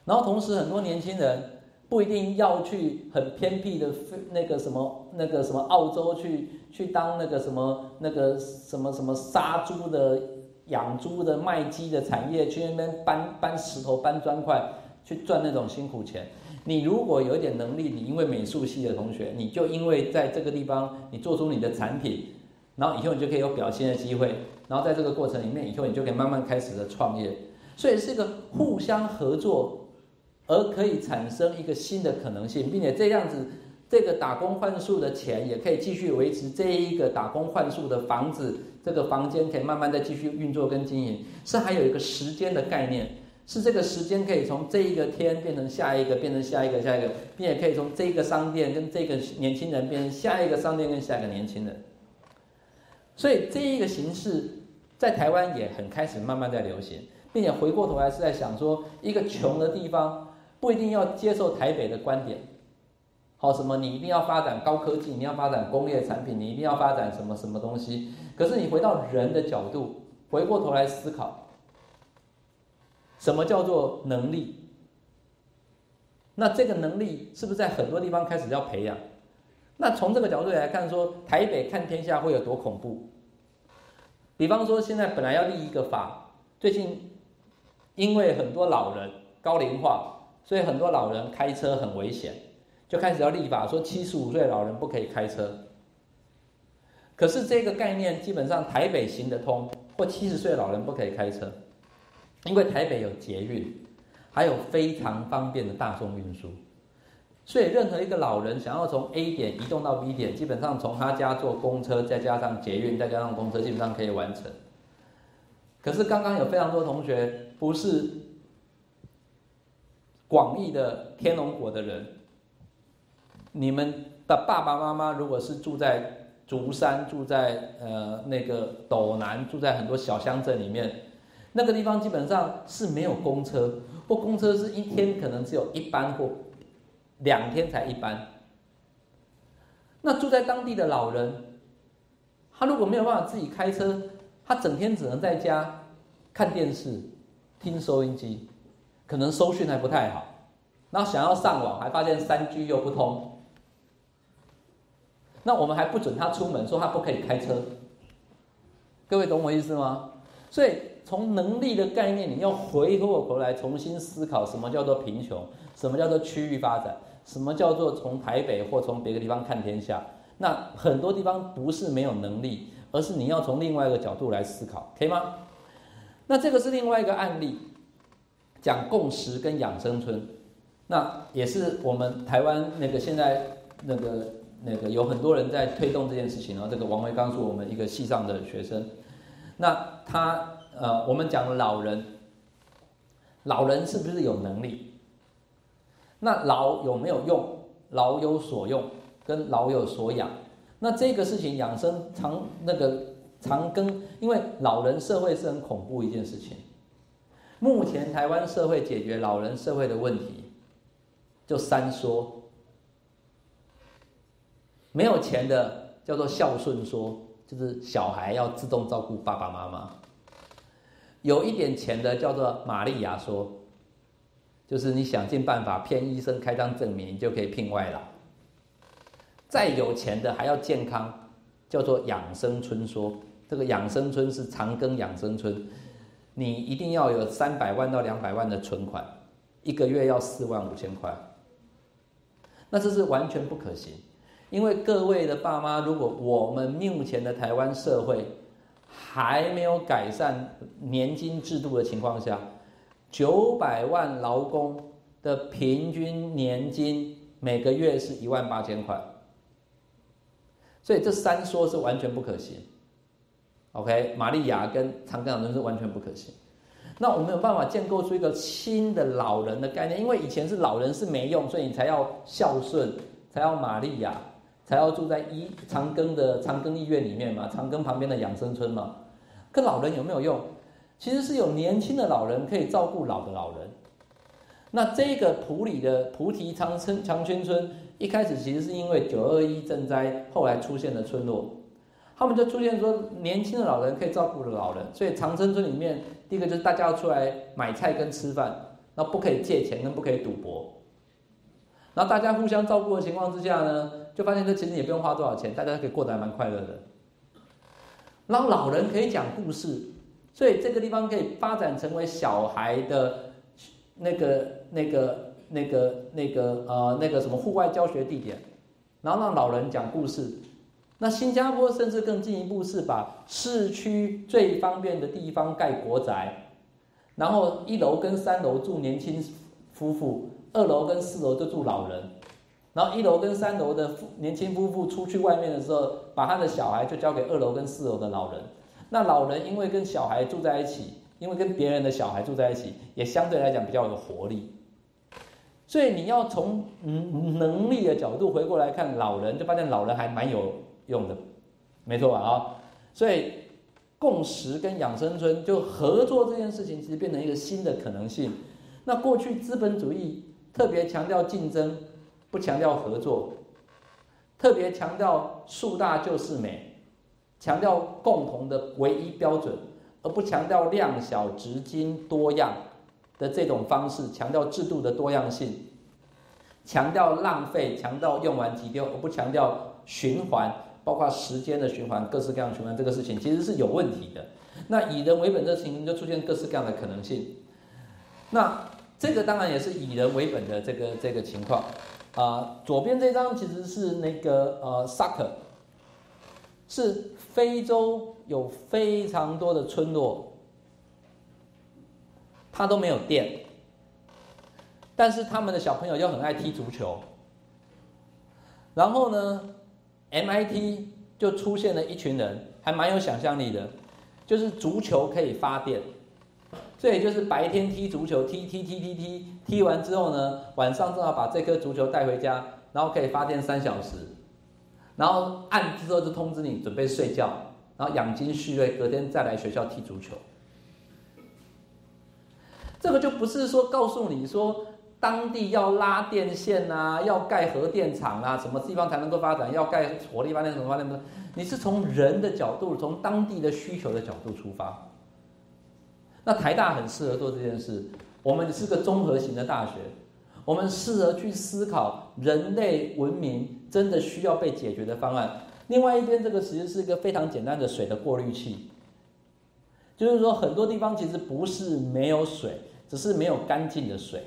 然后同时，很多年轻人不一定要去很偏僻的那个什么那个什么澳洲去去当那个什么那个什么什么杀猪的、养猪的、卖鸡的产业，去那边搬搬石头、搬砖块去赚那种辛苦钱。你如果有一点能力，你因为美术系的同学，你就因为在这个地方你做出你的产品，然后以后你就可以有表现的机会，然后在这个过程里面，以后你就可以慢慢开始的创业。所以是一个互相合作。而可以产生一个新的可能性，并且这样子，这个打工换数的钱也可以继续维持这一个打工换数的房子，这个房间可以慢慢的继续运作跟经营。是还有一个时间的概念，是这个时间可以从这一个天变成下一个，变成下一个下一个，并且可以从这一个商店跟这个年轻人变成下一个商店跟下一个年轻人。所以这一个形式在台湾也很开始慢慢在流行，并且回过头来是在想说，一个穷的地方。不一定要接受台北的观点，好什么？你一定要发展高科技，你要发展工业产品，你一定要发展什么什么东西？可是你回到人的角度，回过头来思考，什么叫做能力？那这个能力是不是在很多地方开始要培养？那从这个角度来看，说台北看天下会有多恐怖？比方说，现在本来要立一个法，最近因为很多老人高龄化。所以很多老人开车很危险，就开始要立法说七十五岁老人不可以开车。可是这个概念基本上台北行得通，或七十岁老人不可以开车，因为台北有捷运，还有非常方便的大众运输。所以任何一个老人想要从 A 点移动到 B 点，基本上从他家坐公车，再加上捷运，再加上公车，基本上可以完成。可是刚刚有非常多同学不是。广义的天龙国的人，你们的爸爸妈妈如果是住在竹山，住在呃那个斗南，住在很多小乡镇里面，那个地方基本上是没有公车，或公车是一天可能只有一班或两天才一班。那住在当地的老人，他如果没有办法自己开车，他整天只能在家看电视、听收音机。可能收讯还不太好，那想要上网，还发现三 G 又不通，那我们还不准他出门，说他不可以开车。各位懂我意思吗？所以从能力的概念，你要回过头来重新思考，什么叫做贫穷，什么叫做区域发展，什么叫做从台北或从别的地方看天下。那很多地方不是没有能力，而是你要从另外一个角度来思考，可以吗？那这个是另外一个案例。讲共识跟养生村，那也是我们台湾那个现在那个那个有很多人在推动这件事情啊。这个王维刚是我们一个系上的学生，那他呃，我们讲老人，老人是不是有能力？那老有没有用？老有所用，跟老有所养。那这个事情养生长那个长庚，因为老人社会是很恐怖一件事情。目前台湾社会解决老人社会的问题，就三说。没有钱的叫做孝顺说，就是小孩要自动照顾爸爸妈妈；有一点钱的叫做玛利亚说，就是你想尽办法骗医生开张证明，你就可以聘外劳。再有钱的还要健康，叫做养生村说，这个养生村是长庚养生村。你一定要有三百万到两百万的存款，一个月要四万五千块，那这是完全不可行。因为各位的爸妈，如果我们目前的台湾社会还没有改善年金制度的情况下，九百万劳工的平均年金每个月是一万八千块，所以这三说是完全不可行。OK，玛利亚跟长庚养生是完全不可行。那我们有办法建构出一个新的老人的概念，因为以前是老人是没用，所以你才要孝顺，才要玛利亚，才要住在医长庚的长庚医院里面嘛，长庚旁边的养生村嘛。可老人有没有用？其实是有年轻的老人可以照顾老的老人。那这个普里的菩提长村长圈村，一开始其实是因为九二一赈灾，后来出现的村落，他们就出现说年轻的老人可以照顾的老人，所以长春村里面第一个就是大家要出来买菜跟吃饭，那不可以借钱跟不可以赌博，然后大家互相照顾的情况之下呢，就发现这其实也不用花多少钱，大家可以过得还蛮快乐的。然后老人可以讲故事，所以这个地方可以发展成为小孩的。那个、那个、那个、那个呃、那个什么户外教学地点，然后让老人讲故事。那新加坡甚至更进一步是把市区最方便的地方盖国宅，然后一楼跟三楼住年轻夫妇，二楼跟四楼就住老人，然后一楼跟三楼的年轻夫妇出去外面的时候，把他的小孩就交给二楼跟四楼的老人。那老人因为跟小孩住在一起。因为跟别人的小孩住在一起，也相对来讲比较有活力，所以你要从嗯能力的角度回过来看老人，就发现老人还蛮有用的，没错吧？啊，所以共识跟养生村就合作这件事情，其实变成一个新的可能性。那过去资本主义特别强调竞争，不强调合作，特别强调树大就是美，强调共同的唯一标准。而不强调量小、直精、多样的这种方式，强调制度的多样性，强调浪费，强调用完即丢，而不强调循环，包括时间的循环、各式各样循环这个事情，其实是有问题的。那以人为本这情形就出现各式各样的可能性。那这个当然也是以人为本的这个这个情况啊。左边这张其实是那个呃萨克，是非洲。有非常多的村落，他都没有电，但是他们的小朋友又很爱踢足球。然后呢，MIT 就出现了一群人，还蛮有想象力的，就是足球可以发电，所以就是白天踢足球，踢踢踢踢踢，踢完之后呢，晚上正好把这颗足球带回家，然后可以发电三小时，然后按之后就通知你准备睡觉。然后养精蓄锐，隔天再来学校踢足球。这个就不是说告诉你说当地要拉电线啊，要盖核电厂啊，什么地方才能够发展，要盖火力发电什么发电？你是从人的角度，从当地的需求的角度出发。那台大很适合做这件事。我们是个综合型的大学，我们适合去思考人类文明真的需要被解决的方案。另外一边，这个其实是一个非常简单的水的过滤器，就是说很多地方其实不是没有水，只是没有干净的水。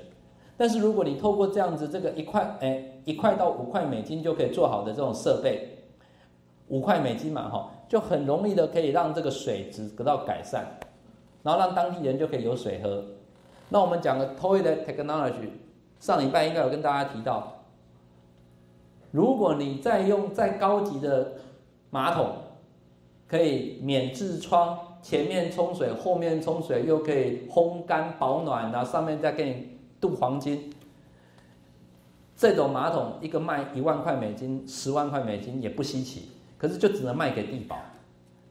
但是如果你透过这样子，这个一块哎一块到五块美金就可以做好的这种设备，五块美金嘛哈，就很容易的可以让这个水质得到改善，然后让当地人就可以有水喝。那我们讲的 toilet technology，上礼拜应该有跟大家提到。如果你再用再高级的马桶，可以免痔疮，前面冲水，后面冲水，又可以烘干保暖，然后上面再给你镀黄金。这种马桶一个卖一万块美金，十万块美金也不稀奇，可是就只能卖给地保，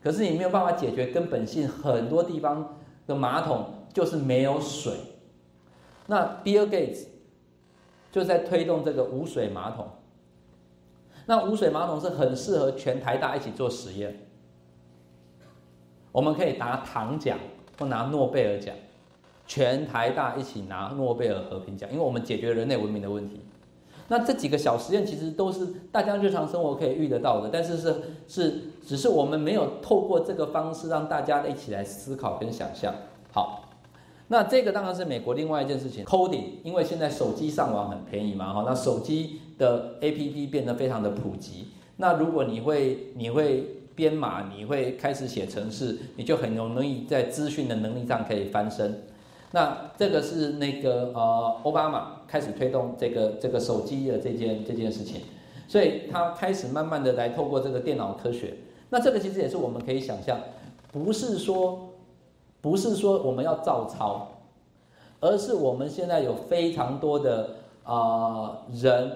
可是你没有办法解决根本性，很多地方的马桶就是没有水。那 Bill Gates 就在推动这个无水马桶。那无水马桶是很适合全台大一起做实验，我们可以拿糖奖或拿诺贝尔奖，全台大一起拿诺贝尔和平奖，因为我们解决人类文明的问题。那这几个小实验其实都是大家日常生活可以遇得到的，但是是是只是我们没有透过这个方式让大家一起来思考跟想象。好。那这个当然是美国另外一件事情，coding，因为现在手机上网很便宜嘛，哈，那手机的 APP 变得非常的普及。那如果你会你会编码，你会开始写程式，你就很容易在资讯的能力上可以翻身。那这个是那个呃，奥巴马开始推动这个这个手机的这件这件事情，所以他开始慢慢的来透过这个电脑科学。那这个其实也是我们可以想象，不是说。不是说我们要照抄，而是我们现在有非常多的啊人，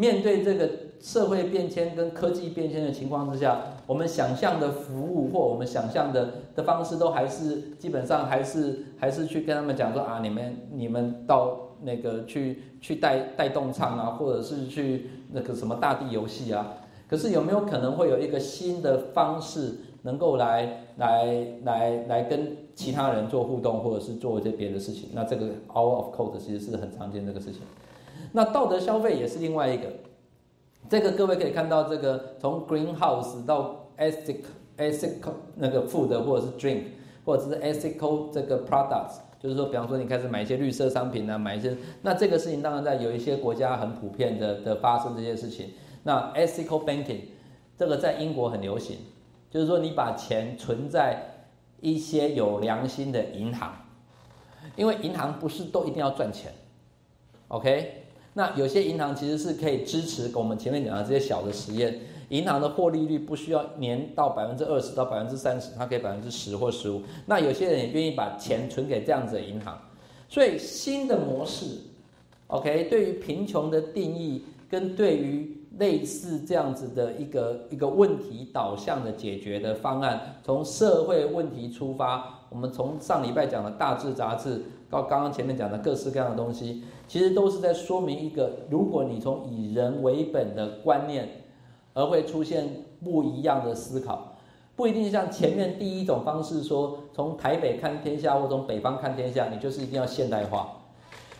面对这个社会变迁跟科技变迁的情况之下，我们想象的服务或我们想象的的方式，都还是基本上还是还是去跟他们讲说啊，你们你们到那个去去带带动唱啊，或者是去那个什么大地游戏啊。可是有没有可能会有一个新的方式，能够来来来来跟其他人做互动，或者是做一些别的事情？那这个 Hour of Code 其实是很常见这个事情。那道德消费也是另外一个。这个各位可以看到，这个从 greenhouse 到 ethical ethical 那个 food 或者是 drink 或者是 ethical 这个 products，就是说，比方说你开始买一些绿色商品啊，买一些，那这个事情当然在有一些国家很普遍的的发生这些事情。那 ethical banking 这个在英国很流行，就是说你把钱存在一些有良心的银行，因为银行不是都一定要赚钱，OK？那有些银行其实是可以支持我们前面讲的这些小的实验，银行的获利率不需要年到百分之二十到百分之三十，它可以百分之十或十五。那有些人也愿意把钱存给这样子的银行，所以新的模式，OK，对于贫穷的定义跟对于类似这样子的一个一个问题导向的解决的方案，从社会问题出发，我们从上礼拜讲的大智杂志。到刚刚前面讲的各式各样的东西，其实都是在说明一个：如果你从以人为本的观念，而会出现不一样的思考，不一定像前面第一种方式说，从台北看天下或从北方看天下，你就是一定要现代化，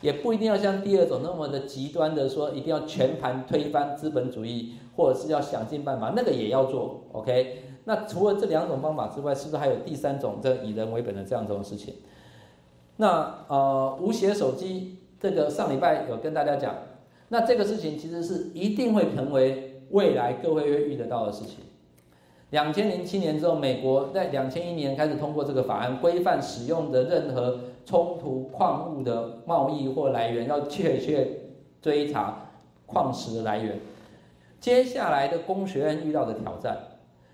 也不一定要像第二种那么的极端的说，一定要全盘推翻资本主义，或者是要想尽办法，那个也要做。OK，那除了这两种方法之外，是不是还有第三种这以人为本的这样这种事情？那呃，无写手机这个上礼拜有跟大家讲，那这个事情其实是一定会成为未来各位会遇得到的事情。两千零七年之后，美国在两千一年开始通过这个法案，规范使用的任何冲突矿物的贸易或来源，要确切追查矿石的来源。接下来的工学院遇到的挑战，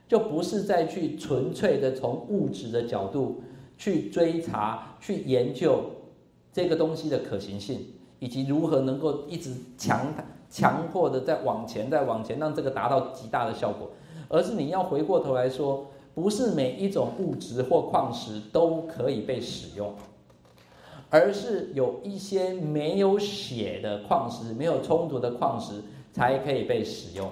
就不是再去纯粹的从物质的角度。去追查、去研究这个东西的可行性，以及如何能够一直强强迫的再往前、再往前，让这个达到极大的效果。而是你要回过头来说，不是每一种物质或矿石都可以被使用，而是有一些没有血的矿石、没有冲突的矿石才可以被使用。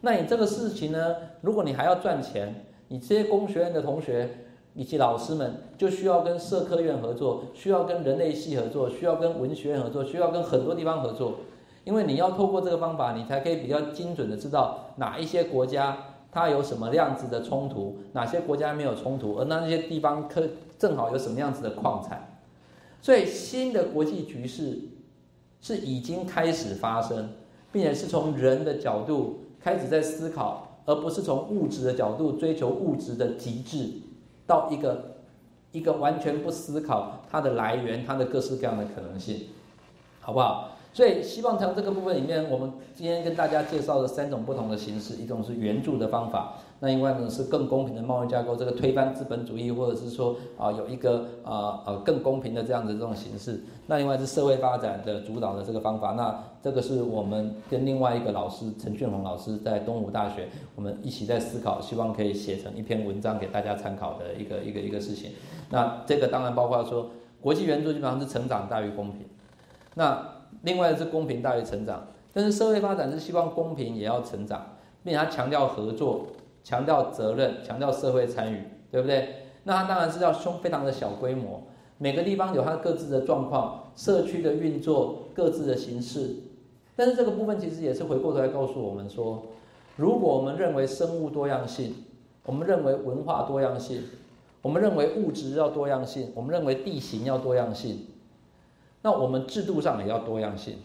那你这个事情呢？如果你还要赚钱，你这些工学院的同学。以及老师们就需要跟社科院合作，需要跟人类系合作，需要跟文学院合作，需要跟很多地方合作，因为你要透过这个方法，你才可以比较精准的知道哪一些国家它有什么样子的冲突，哪些国家没有冲突，而那那些地方可正好有什么样子的矿产。所以新的国际局势是已经开始发生，并且是从人的角度开始在思考，而不是从物质的角度追求物质的极致。到一个一个完全不思考它的来源，它的各式各样的可能性，好不好？所以希望从这个部分里面，我们今天跟大家介绍的三种不同的形式，一种是援助的方法。那另外呢是更公平的贸易架构，这个推翻资本主义，或者是说啊有一个啊呃更公平的这样的这种形式。那另外是社会发展的主导的这个方法。那这个是我们跟另外一个老师陈俊宏老师在东吴大学，我们一起在思考，希望可以写成一篇文章给大家参考的一个一个一个事情。那这个当然包括说国际援助基本上是成长大于公平，那另外是公平大于成长，但是社会发展是希望公平也要成长，并且他强调合作。强调责任，强调社会参与，对不对？那它当然是要凶非常的小规模，每个地方有它各自的状况，社区的运作各自的形式。但是这个部分其实也是回过头来告诉我们说，如果我们认为生物多样性，我们认为文化多样性，我们认为物质要多样性，我们认为地形要多样性，那我们制度上也要多样性。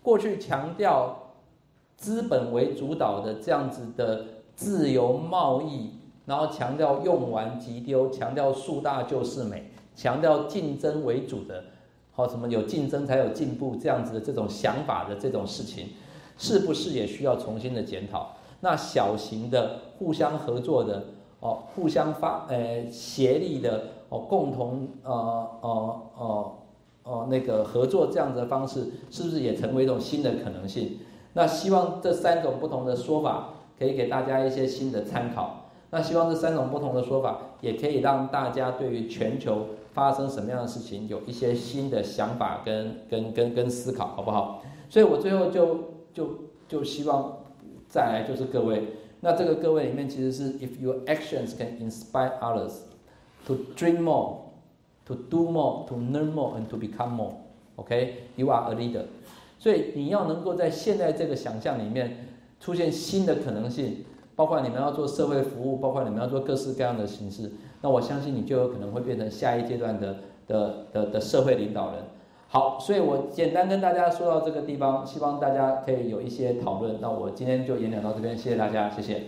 过去强调资本为主导的这样子的。自由贸易，然后强调用完即丢，强调树大就是美，强调竞争为主的，好什么有竞争才有进步这样子的这种想法的这种事情，是不是也需要重新的检讨？那小型的互相合作的哦，互相发呃协力的哦，共同呃呃呃哦那个合作这样子的方式，是不是也成为一种新的可能性？那希望这三种不同的说法可以给大家一些新的参考。那希望这三种不同的说法也可以让大家对于全球发生什么样的事情有一些新的想法跟跟跟跟思考，好不好？所以我最后就就就希望再来就是各位，那这个各位里面其实是 if your actions can inspire others to dream more, to do more, to learn more and to become more, OK, you are a leader。所以你要能够在现在这个想象里面出现新的可能性。包括你们要做社会服务，包括你们要做各式各样的形式，那我相信你就有可能会变成下一阶段的的的的社会领导人。好，所以我简单跟大家说到这个地方，希望大家可以有一些讨论。那我今天就演讲到这边，谢谢大家，谢谢。